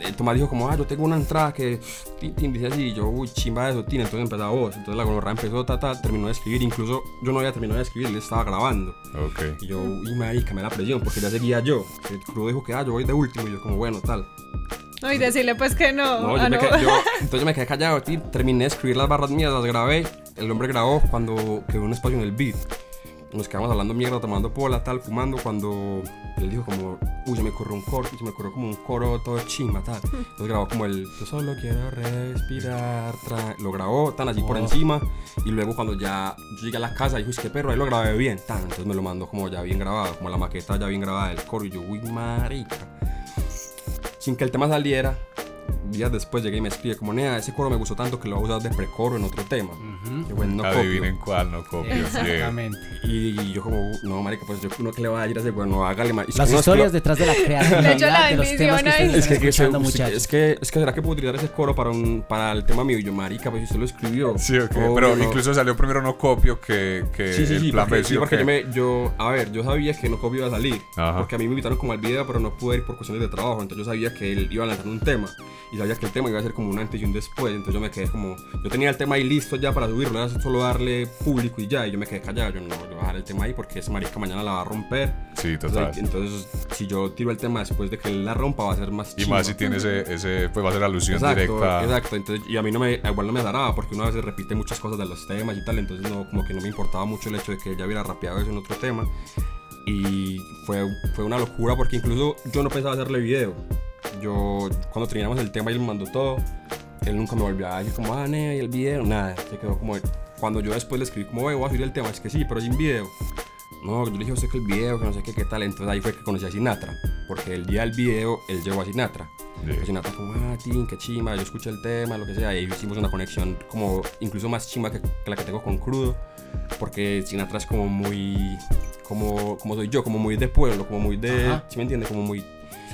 El Tomás dijo como, ah, yo tengo una entrada que... Tin, tin, dice así, y yo, uy, chimba de eso, tin. Entonces empezaba vos. Entonces la gonorrea empezó, ta, ta, terminó de escribir. Incluso yo no había terminado de escribir, él estaba grabando. Ok. Y yo, uy, marica, me da la presión porque ya seguía yo. El crudo dijo que, ah, yo voy de último. Y yo como, bueno, tal. No, y decirle pues que no. No, yo ah, me no. quedé- yo- *laughs* entonces yo me quedé callado, tío, terminé de escribir las barras mías, las grabé. El hombre grabó cuando quedó un espacio en el beat. Nos quedamos hablando mierda, tomando pola, tal, fumando. Cuando él dijo como, uy, se me ocurrió un coro, se me ocurrió como un coro todo chimba, tal. *laughs* Entonces grabó como el, yo solo quiero respirar, tra-". lo grabó tan así por Oh. encima. Y luego cuando ya yo llegué a la casa, dijo, es que perro, ahí lo grabé bien, tan. Entonces me lo mandó como ya bien grabado, como la maqueta ya bien grabada del coro. Y yo, uy, marica sin que el tema saliera, días después llegué y me escribe como, Nea, ese coro me gustó tanto que lo voy a usar de precoro en otro tema. Ujú. Y bueno, no copio. Adivinen cuál, no copio. Exactamente. Y yo como, no, marica, pues yo uno que le va a ir a ese bueno, hágale más. Las historias detrás de la *laughs* echo la de los temas que es que, que, se- es que, es que será que puedo utilizar ese coro para, un, para el tema mío. Y yo, marica, pues usted lo escribió. Sí, ok. Obvio, Pero no. incluso salió primero no copio que, que Sí, sí, el sí, plan porque, B. sí, ¿sí o porque qué? yo, me, yo, a ver, yo sabía que no copio iba a salir. Ajá. Porque a mí me invitaron como al video, pero no pude ir por cuestiones de trabajo. Entonces yo sabía que él iba a lanzar un tema. Y sabía que el tema iba a ser como un antes y un después. Entonces yo me quedé como. Yo tenía el tema ahí listo ya para subirlo. Era solo darle público y ya. Y yo me quedé callado. Yo no, yo voy a dejar el tema ahí porque ese marica mañana la va a romper. Sí, total. Entonces, entonces, si yo tiro el tema después de que él la rompa, va a ser más Y chimba. más si tiene ese, ese, pues va a ser alusión Exacto, directa. exacto. Entonces, y a mí no me, igual no me zaraba porque una vez se repite muchas cosas de los temas y tal. Entonces, no, como que no me importaba mucho el hecho de que ella hubiera rapeado eso en otro tema. Y fue, fue una locura porque incluso yo no pensaba hacerle video. Yo, cuando terminamos el tema y él me mandó todo, él nunca me volvió a decir como, ah, nea, y el video, nada. Se quedó como, cuando yo después le escribí como, "Oye, voy a subir el tema, es que sí, pero sin video. No, yo le dije a usted que el video, que no sé qué, qué tal. Entonces ahí fue que conocí a Sinatra. Porque el día del video, él llegó a Sinatra. Sí. Y Sinatra como, ah, Tin, qué chima, yo escuché el tema, lo que sea. Y ahí hicimos una conexión como incluso más chima que, que la que tengo con Crudo. Porque Sinatra es como muy, como, como soy yo, como muy de pueblo, como muy de. ¿sí me entiende? Como muy,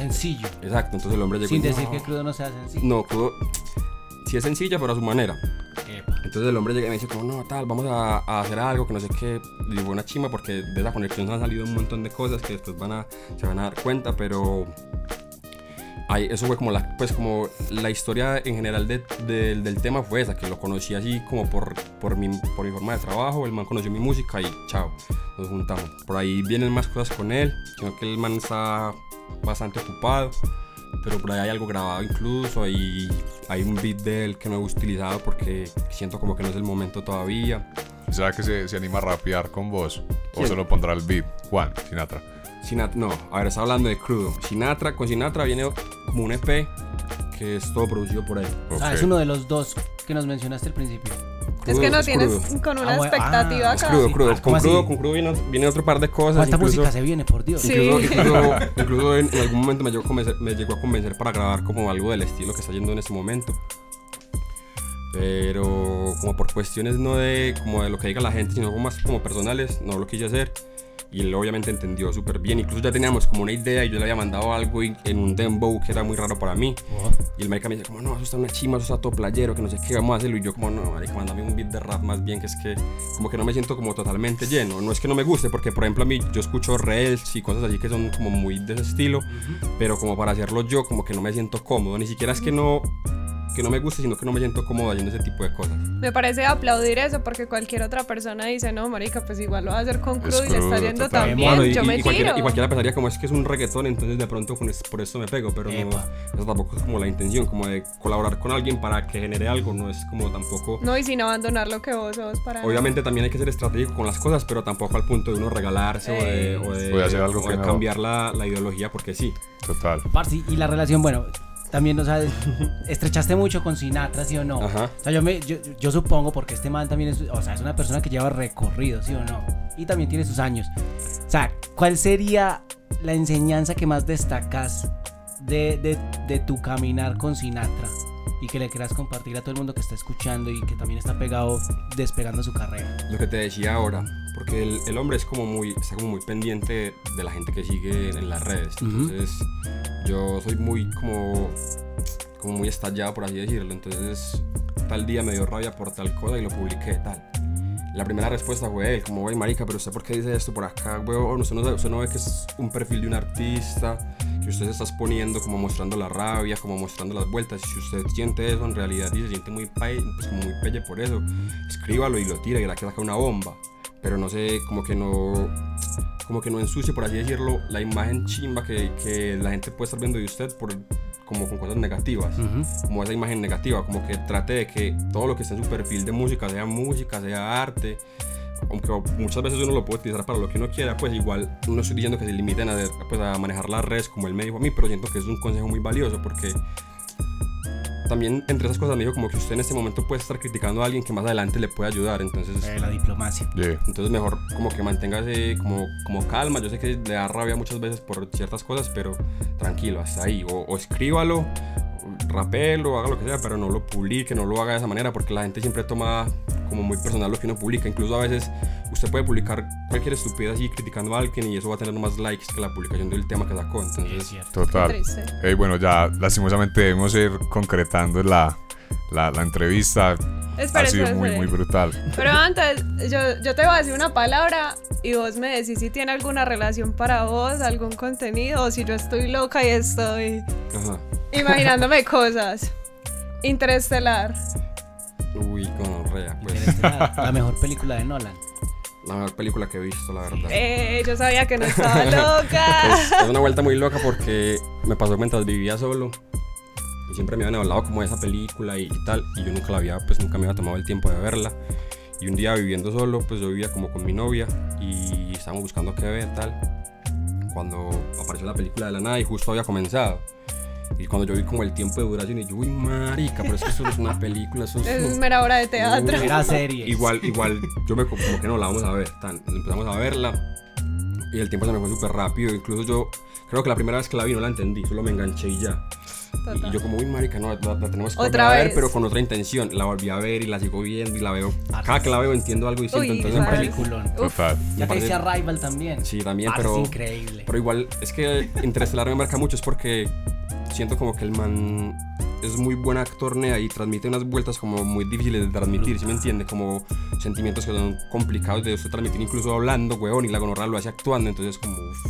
Sencillo. exacto. Entonces el hombre llegó Sin y decir que crudo no sea sencillo. No, Crudo, sí es sencilla, pero a su manera. Epa. Entonces el hombre llega y me dice como, no, tal, vamos a, a hacer algo, que no sé qué. Le digo, una chima, porque de esa conexión se han salido un montón de cosas que después van a, se van a dar cuenta, pero... Eso fue como la, pues como la historia en general de- de- del tema fue esa, que lo conocí así como por, por, mi, por mi forma de trabajo, el man conoció mi música y chao, nos juntamos. Por ahí vienen más cosas con él, sino que el man está bastante ocupado, pero por ahí hay algo grabado incluso y hay un beat de él que no he utilizado porque siento como que no es el momento todavía. ¿Sabe que se, se anima a rapear con vos? ¿O ¿Quién? solo pondrá el beat? Juan, Sinatra. Sinatra, no, a ver, está hablando de crudo. Sinatra, con Sinatra viene como un EP que es todo producido por él. Ah, Ok. es uno de los dos que nos mencionaste al principio. Es Crudo, que no es tienes crudo. con una Ah, expectativa ah, Es acá. crudo, sí. crudo. Ah, con crudo, con crudo viene, viene otro par de cosas. ¿Cuánta incluso- música se viene, por Dios? Sí. Incluso, incluso, incluso en, en algún momento me llegó, a convencer, me llegó a convencer para grabar como algo del estilo que está yendo en este momento. Pero como por cuestiones no de, como de lo que diga la gente, sino como más como personales, no lo quise hacer. Y él obviamente entendió súper bien. Incluso ya teníamos como una idea y yo le había mandado algo y- en un dembow que era muy raro para mí. Oh, Y el marica me dice como, no, eso está una chima, eso está todo playero, que no sé qué, vamos a hacerlo. Y yo como, no, marica, mándame un beat de rap más bien, que es que como que no me siento como totalmente lleno. No es que no me guste, porque por ejemplo a mí yo escucho reels y cosas así que son como muy de ese estilo, pero como para hacerlo yo como que no me siento cómodo. Ni siquiera es que no, que no me guste, sino que no me siento cómodo haciendo ese tipo de cosas. Me parece aplaudir eso porque cualquier otra persona dice, no, marica, pues igual lo va a hacer con crudo y le está yendo tan bien, Bueno, y, yo y- me y cualquiera, tiro. y cualquiera pensaría como es que es un reggaetón, entonces de pronto con es- por eso me pego, pero no, Epa. eso tampoco es como la intención, como de colaborar con alguien para que genere algo, no es como tampoco... No, y sin abandonar lo que vos sos para... Obviamente también hay que ser estratégico con las cosas, pero tampoco al punto de uno regalarse o de, o de- O de hacer algo o de no. cambiar la, la ideología porque sí. Total. Parce, y la relación, bueno, también, o sea, estrechaste mucho con Sinatra, ¿sí o no? Ajá. O sea, yo, me, yo, yo supongo, porque este man también es, o sea, es una persona que lleva recorrido, ¿sí o no? Y también tiene sus años. O sea, ¿cuál sería la enseñanza que más destacas de, de, de tu caminar con Sinatra? Y que le quieras compartir a todo el mundo que está escuchando y que también está pegado, despegando su carrera. Lo que te decía ahora, porque el, el hombre es como muy, está como muy pendiente de la gente que sigue en las redes. Entonces, yo soy muy como, como muy estallado, por así decirlo. Entonces, tal día me dio rabia por tal cosa y lo publiqué, tal. La primera respuesta fue él, como, güey, marica, pero usted por qué dice esto por acá, weón, usted no, usted no ve que es un perfil de un artista, que usted se está exponiendo como mostrando la rabia, como mostrando las vueltas, y si usted siente eso en realidad y se siente muy, pa- pues, muy pelle por eso, escríbalo y lo tira y la que saca una bomba, pero no sé, como que no, como que no ensucie, por así decirlo, la imagen chimba que, que la gente puede estar viendo de usted por, como con cosas negativas Ujú. como esa imagen negativa, como que trate de que todo lo que está en su perfil de música sea música, sea arte, aunque muchas veces uno lo puede utilizar para lo que uno quiera, pues igual no estoy diciendo que se limiten a, pues, a manejar las redes como él me dijo a mí, pero siento que es un consejo muy valioso porque también entre esas cosas me dijo como que usted en este momento puede estar criticando a alguien que más adelante le puede ayudar, entonces... Eh, la diplomacia. Yeah. Entonces mejor como que manténgase como, como calma. Yo sé que le da rabia muchas veces por ciertas cosas, pero tranquilo, hasta ahí. O, o escríbalo, rapelo, haga lo que sea, pero no lo publique, no lo haga de esa manera, porque la gente siempre toma como muy personal lo que uno publica. Incluso a veces usted puede publicar cualquier estupidez así criticando a alguien y eso va a tener más likes que la publicación del tema que sacó. Es Entonces, cierto. Total. Qué triste. Ey, bueno, ya lastimosamente debemos ir concretando la, la, la entrevista. Espera, ha sido espera, muy, espera. muy brutal. Pero antes, yo, yo te voy a decir una palabra y vos me decís si tiene alguna relación para vos, algún contenido, o si yo estoy loca y estoy ajá. Imaginándome cosas. Interestelar. Uy, con rea. Pues, Interestelar, *laughs* la mejor película de Nolan. la mejor película que he visto, la verdad. Eh, yo sabía que no estaba *laughs* loca. Es, es una vuelta muy loca porque me pasó mientras vivía solo. Y siempre me habían hablado como de esa película y, y tal. Y yo nunca la había, pues nunca me había tomado el tiempo de verla. Y un día viviendo solo, pues yo vivía como con mi novia y estábamos buscando qué ver tal. Cuando apareció la película de la nada y justo había comenzado. Y cuando yo vi como el tiempo de duración, y yo, uy, marica, pero es que eso no es una película, eso es... *laughs* Es mera obra de teatro. Uy, Era serie. Igual, igual, yo me como que no la vamos a ver. Tan, empezamos a verla y el tiempo se me fue súper rápido. Incluso yo creo que la primera vez que la vi no la entendí, solo me enganché y ya. Y, y yo como, uy, marica, no, la, la tenemos que Otra volver a ver, vez. pero con otra intención. La volví a ver y la sigo viendo y la veo. Ah, Cada que la veo entiendo algo distinto. Uy, entonces me parece- peliculón. Total. Ya que parece- dice Arrival también. Sí, también, pero... Es increíble. Pero igual, es que Interestelar me marca mucho, es porque siento como que el man es muy buen actor nea, y transmite unas vueltas como muy difíciles de transmitir, ¿sí me entiende? Como sentimientos que son complicados de usted transmitir incluso hablando, weón, y la gonorra lo hace actuando, entonces como, uff,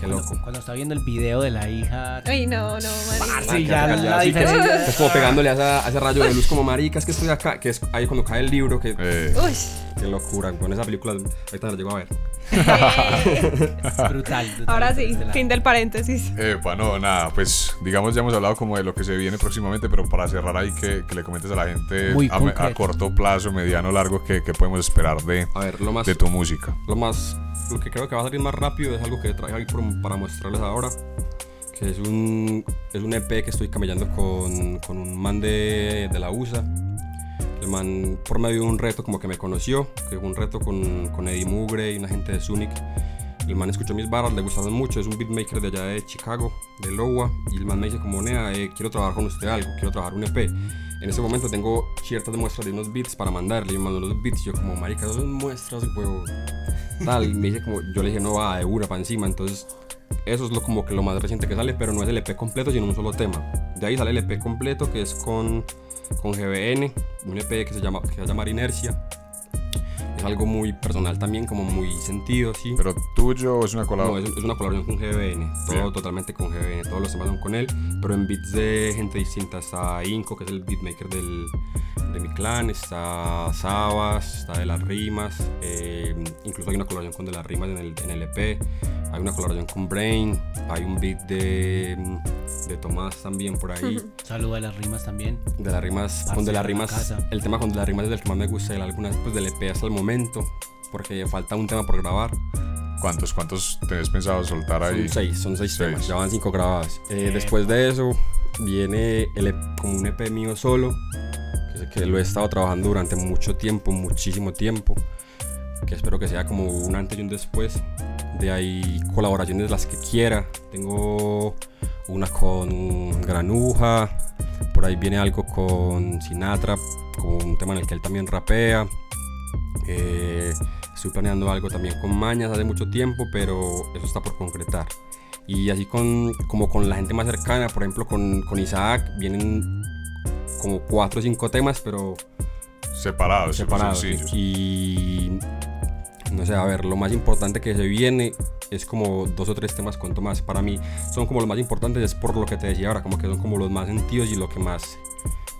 qué loco. cuando está viendo el video de la hija. Ay, no, no, marica. Sí, ya Marica, la sí, que- diferencia. que Es como pegándole a, esa- a ese rayo de luz como marica, es que estoy acá, que es ahí cuando cae el libro, que Eh, Uy. qué locura, con esa película, ahorita la llego a ver. *laughs* Brutal. brutal Ahora sí, fin del paréntesis. Epa, no, nada, pues digamos ya hemos hablado como de lo que se viene próximamente, pero para cerrar ahí que, que le comentes a la gente Muy a, a corto plazo, mediano, largo, que, que podemos esperar de, A ver, lo más... de tu música. Lo más, lo que creo que va a salir más rápido es algo que traje ahí por- para mostrarles ahora. Que es un, es un EP que estoy camellando con, con un man de, de la USA. El man, por medio de un reto, como que me conoció. Que un reto con, con Eddie Mugre y una gente de Sunic. El man escuchó mis barras, le gustaron mucho. Es un beatmaker de allá de Chicago, de Lowa. Y el man me dice como, Nea, eh, quiero trabajar con usted algo, quiero trabajar un EP. En ese momento tengo ciertas muestras de unos beats para mandarle. Y me mandó los beats. Yo como, marica, son muestras, huevo. Tal, y me dice como, yo le dije, no va, de una para encima. Entonces, eso es lo, como que lo más reciente que sale, pero no es el EP completo, sino un solo tema. De ahí sale el EP completo, que es con, con GBN, un EP que se llama, que se va a llamar Inercia. Es algo muy personal también, como muy sentido, sí. Pero tuyo o es una No, colaboración. es, es una colaboración con GBN, todo Bien. totalmente con GBN, todos los temas son con él, pero en beats de gente distinta. Está Inco, que es el beatmaker del, de mi clan, está Sabas, está De Las Rimas, eh, incluso hay una colaboración con De Las Rimas en el, en el EP, hay una colaboración con Brain, hay un beat de, de Tomás también por ahí. *laughs* Saludo a las rimas también. De las rimas, con de las la rimas, casa. el tema con de las rimas es el que más me gusta, el algunas pues del EP hasta el momento, porque falta un tema por grabar. ¿Cuántos, cuántos tenés pensado soltar ahí? Son seis, son seis, Seis. temas, ya van cinco grabadas. Eh, después de eso viene el, EP como un EP mío solo, que, que lo he estado trabajando durante mucho tiempo, muchísimo tiempo, que espero que sea como un antes y un después. De ahí colaboraciones las que quiera. Tengo una con Granuja, por ahí viene algo con Sinatra, con un tema en el que él también rapea. Eh, estoy planeando algo también con Mañas hace mucho tiempo, pero eso está por concretar. Y así con, como con la gente más cercana, por ejemplo con, con Isaac, vienen como cuatro o cinco temas, pero Separados, separados. sencillos. Y no sé, a ver, lo más importante que se viene es como dos o tres temas con Tomás. Para mí son como los más importantes, es por lo que te decía ahora, como que son como los más sentidos y lo que más,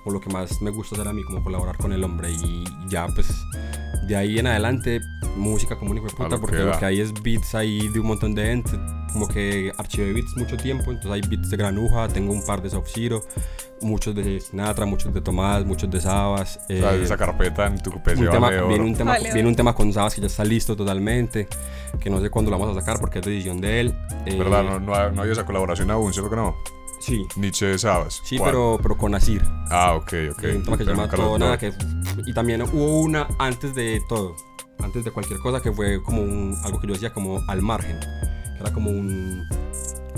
o lo que más me gusta hacer a mí, como colaborar con el hombre. Y ya, pues, de ahí en adelante, música común y puta, lo porque que lo que hay es beats ahí de un montón de gente. Como que archivé beats mucho tiempo, entonces hay beats de Granuja, tengo un par de Soft Zero, muchos de Sinatra, muchos de Tomás, muchos de Sabas. O sea, eh, esa carpeta en tu PC un tema, vale oro. viene, un tema, Vale, viene un tema con Sabas que ya está listo totalmente, que no sé cuándo lo vamos a sacar porque es decisión de él. Eh, ¿Verdad? No, no, ha- no hay esa colaboración aún, ¿cierto que no? Sí, Nietzsche de Sabas. sí, ¿Cuál? pero, pero con Asir. Ah, ok, ok. Un tema que se llama Todo Nada. Que, y también hubo una antes de todo, antes de cualquier cosa, que fue como un, algo que yo decía como al margen, que era como un.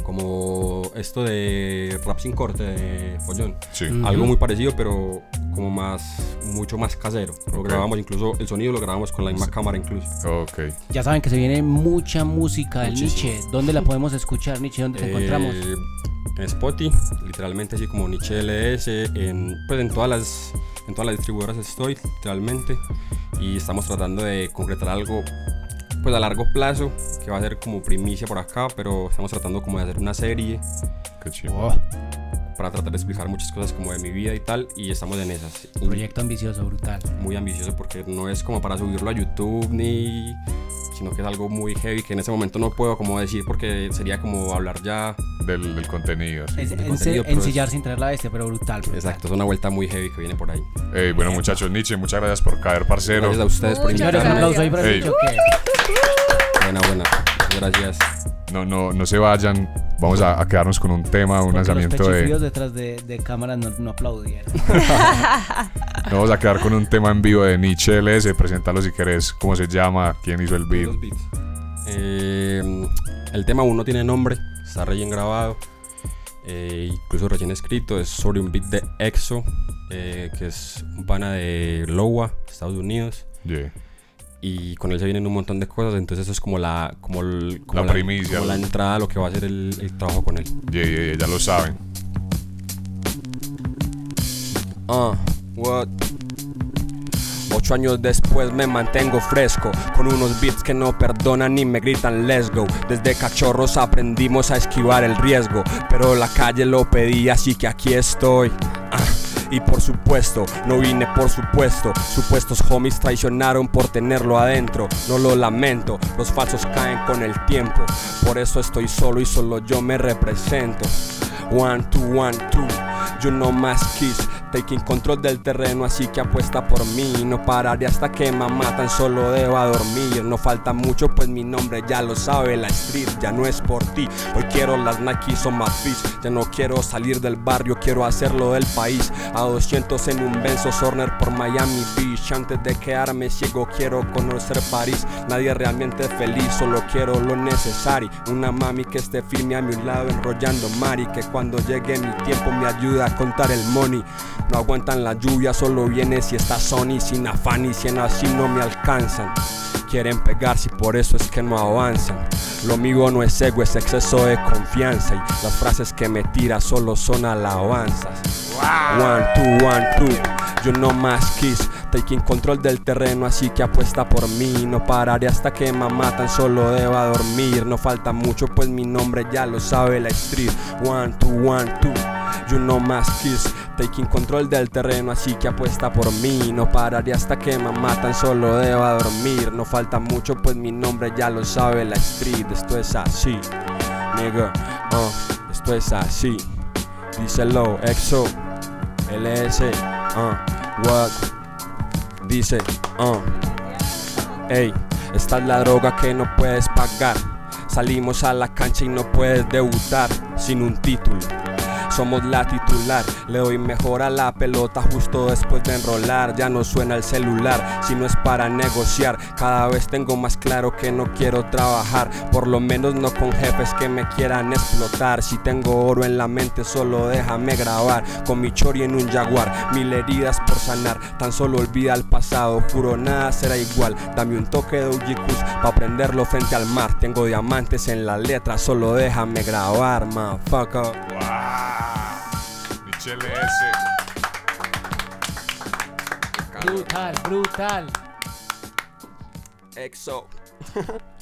Como esto de rap sin corte de Follón. Sí. Mm. Algo Ujú. muy parecido, pero como más, mucho más casero. Lo Ok. grabamos incluso, el sonido lo grabamos con la misma cámara incluso. Ok. Ya saben que se viene mucha música del Muchísimo. Nietzsche. ¿Dónde la podemos escuchar, Nietzsche? ¿Dónde te Eh, encontramos? En Spotify, literalmente así como Nietzsche LS, en, pues en todas las en todas las distribuidoras estoy, literalmente, y estamos tratando de concretar algo pues a largo plazo, que va a ser como primicia por acá, pero estamos tratando como de hacer una serie. Qué chido. Oh, para tratar de explicar muchas cosas como de mi vida y tal, y estamos en esas. Y proyecto ambicioso, brutal. muy ambicioso porque no es como para subirlo a YouTube ni sino que es algo muy heavy que en ese momento no puedo como decir porque sería como hablar ya Del, del contenido. sí. Es, de ense- contenido, pero ensillar es- sin traer la bestia, pero brutal. brutal. Exacto, es una vuelta muy heavy que viene por ahí. Ey, bueno, muchachos, Nietzsche, muchas gracias por caer, parcero. Gracias a ustedes por Muchas Señores, un invitarme. aplauso ahí para ¿o qué? Buena, buena. Gracias. No, no, no se vayan. Vamos a, a quedarnos con un tema, un Porque lanzamiento los de. detrás de, de cámaras no, no aplaudieron. *laughs* Nos vamos a quedar con un tema en vivo de Nietzsche LS. Presentalo si querés. ¿Cómo se llama? ¿Quién hizo el beat? Los beats. Eh, el tema aún no tiene nombre, está recién grabado, eh, incluso recién escrito. Es sobre un beat de EXO, eh, que es un pana de Lowa, Estados Unidos. Yeah. Y con él se vienen un montón de cosas, entonces eso es como la, como el- como La primicia, como la entrada a lo que va a ser el, el trabajo con él. Yeah, yeah, yeah, ya lo saben. Ah, what? Ocho años después me mantengo fresco Con unos beats que no perdonan ni me gritan let's go Desde cachorros aprendimos a esquivar el riesgo Pero la calle lo pedía así que aquí estoy Ah, y por supuesto, no vine por supuesto. Supuestos homies traicionaron por tenerlo adentro. No lo lamento, los falsos caen con el tiempo. Por eso estoy solo y solo yo me represento. One, two, one, two. Yo no más kiss Taking control del terreno así que apuesta por mí. No pararé hasta que mamá tan solo deba dormir. No falta mucho pues mi nombre ya lo sabe La street. Ya no es por ti. Hoy quiero las Nike son más Ya no quiero salir del barrio quiero hacerlo del país 200 en un Benzo Sorner por Miami Beach. Antes de quedarme ciego quiero conocer París. Nadie realmente feliz solo quiero lo necesario. Una mami que esté firme a mi lado enrollando mari Que cuando llegue mi tiempo me ayuda a contar el money. No aguantan la lluvia solo viene si está Sony Sin afán y si en así no me alcanzan Quieren pegarse y por eso es que no avanzan. Lo mío no es ego, es exceso de confianza. Y las frases que me tira solo son alabanzas. One, two, one, two. Yo no más kiss, taking control del terreno, así que apuesta por mí. No pararé hasta que mamá tan solo deba dormir. No falta mucho, pues mi nombre ya lo sabe la street. One, two, one, two. Yo no más kiss, taking control del terreno, así que apuesta por mí. No pararé hasta que mamá tan solo deba dormir. No falta mucho, pues mi nombre ya lo sabe la street. Esto es así, nigga. Uh, esto es así. Díselo, EXO, LS, uh, what? Dice, uh, ey, esta es la droga que no puedes pagar. Salimos a la cancha y no puedes debutar sin un título. Somos la titular, le doy mejor a la pelota justo después de enrolar. Ya no suena el celular, si no es para negociar. Cada vez tengo más claro que no quiero trabajar, por lo menos no con jefes que me quieran explotar. Si tengo oro en la mente, solo déjame grabar con mi chori en un jaguar. Mil heridas por sanar, tan solo olvida el pasado. Juro nada será igual. Dame un toque de Ujicus pa' prenderlo frente al mar. Tengo diamantes en la letra, solo déjame grabar, motherfucker. ¡Wow! Nietzsche LS. brutal, brutal. EXO. *laughs*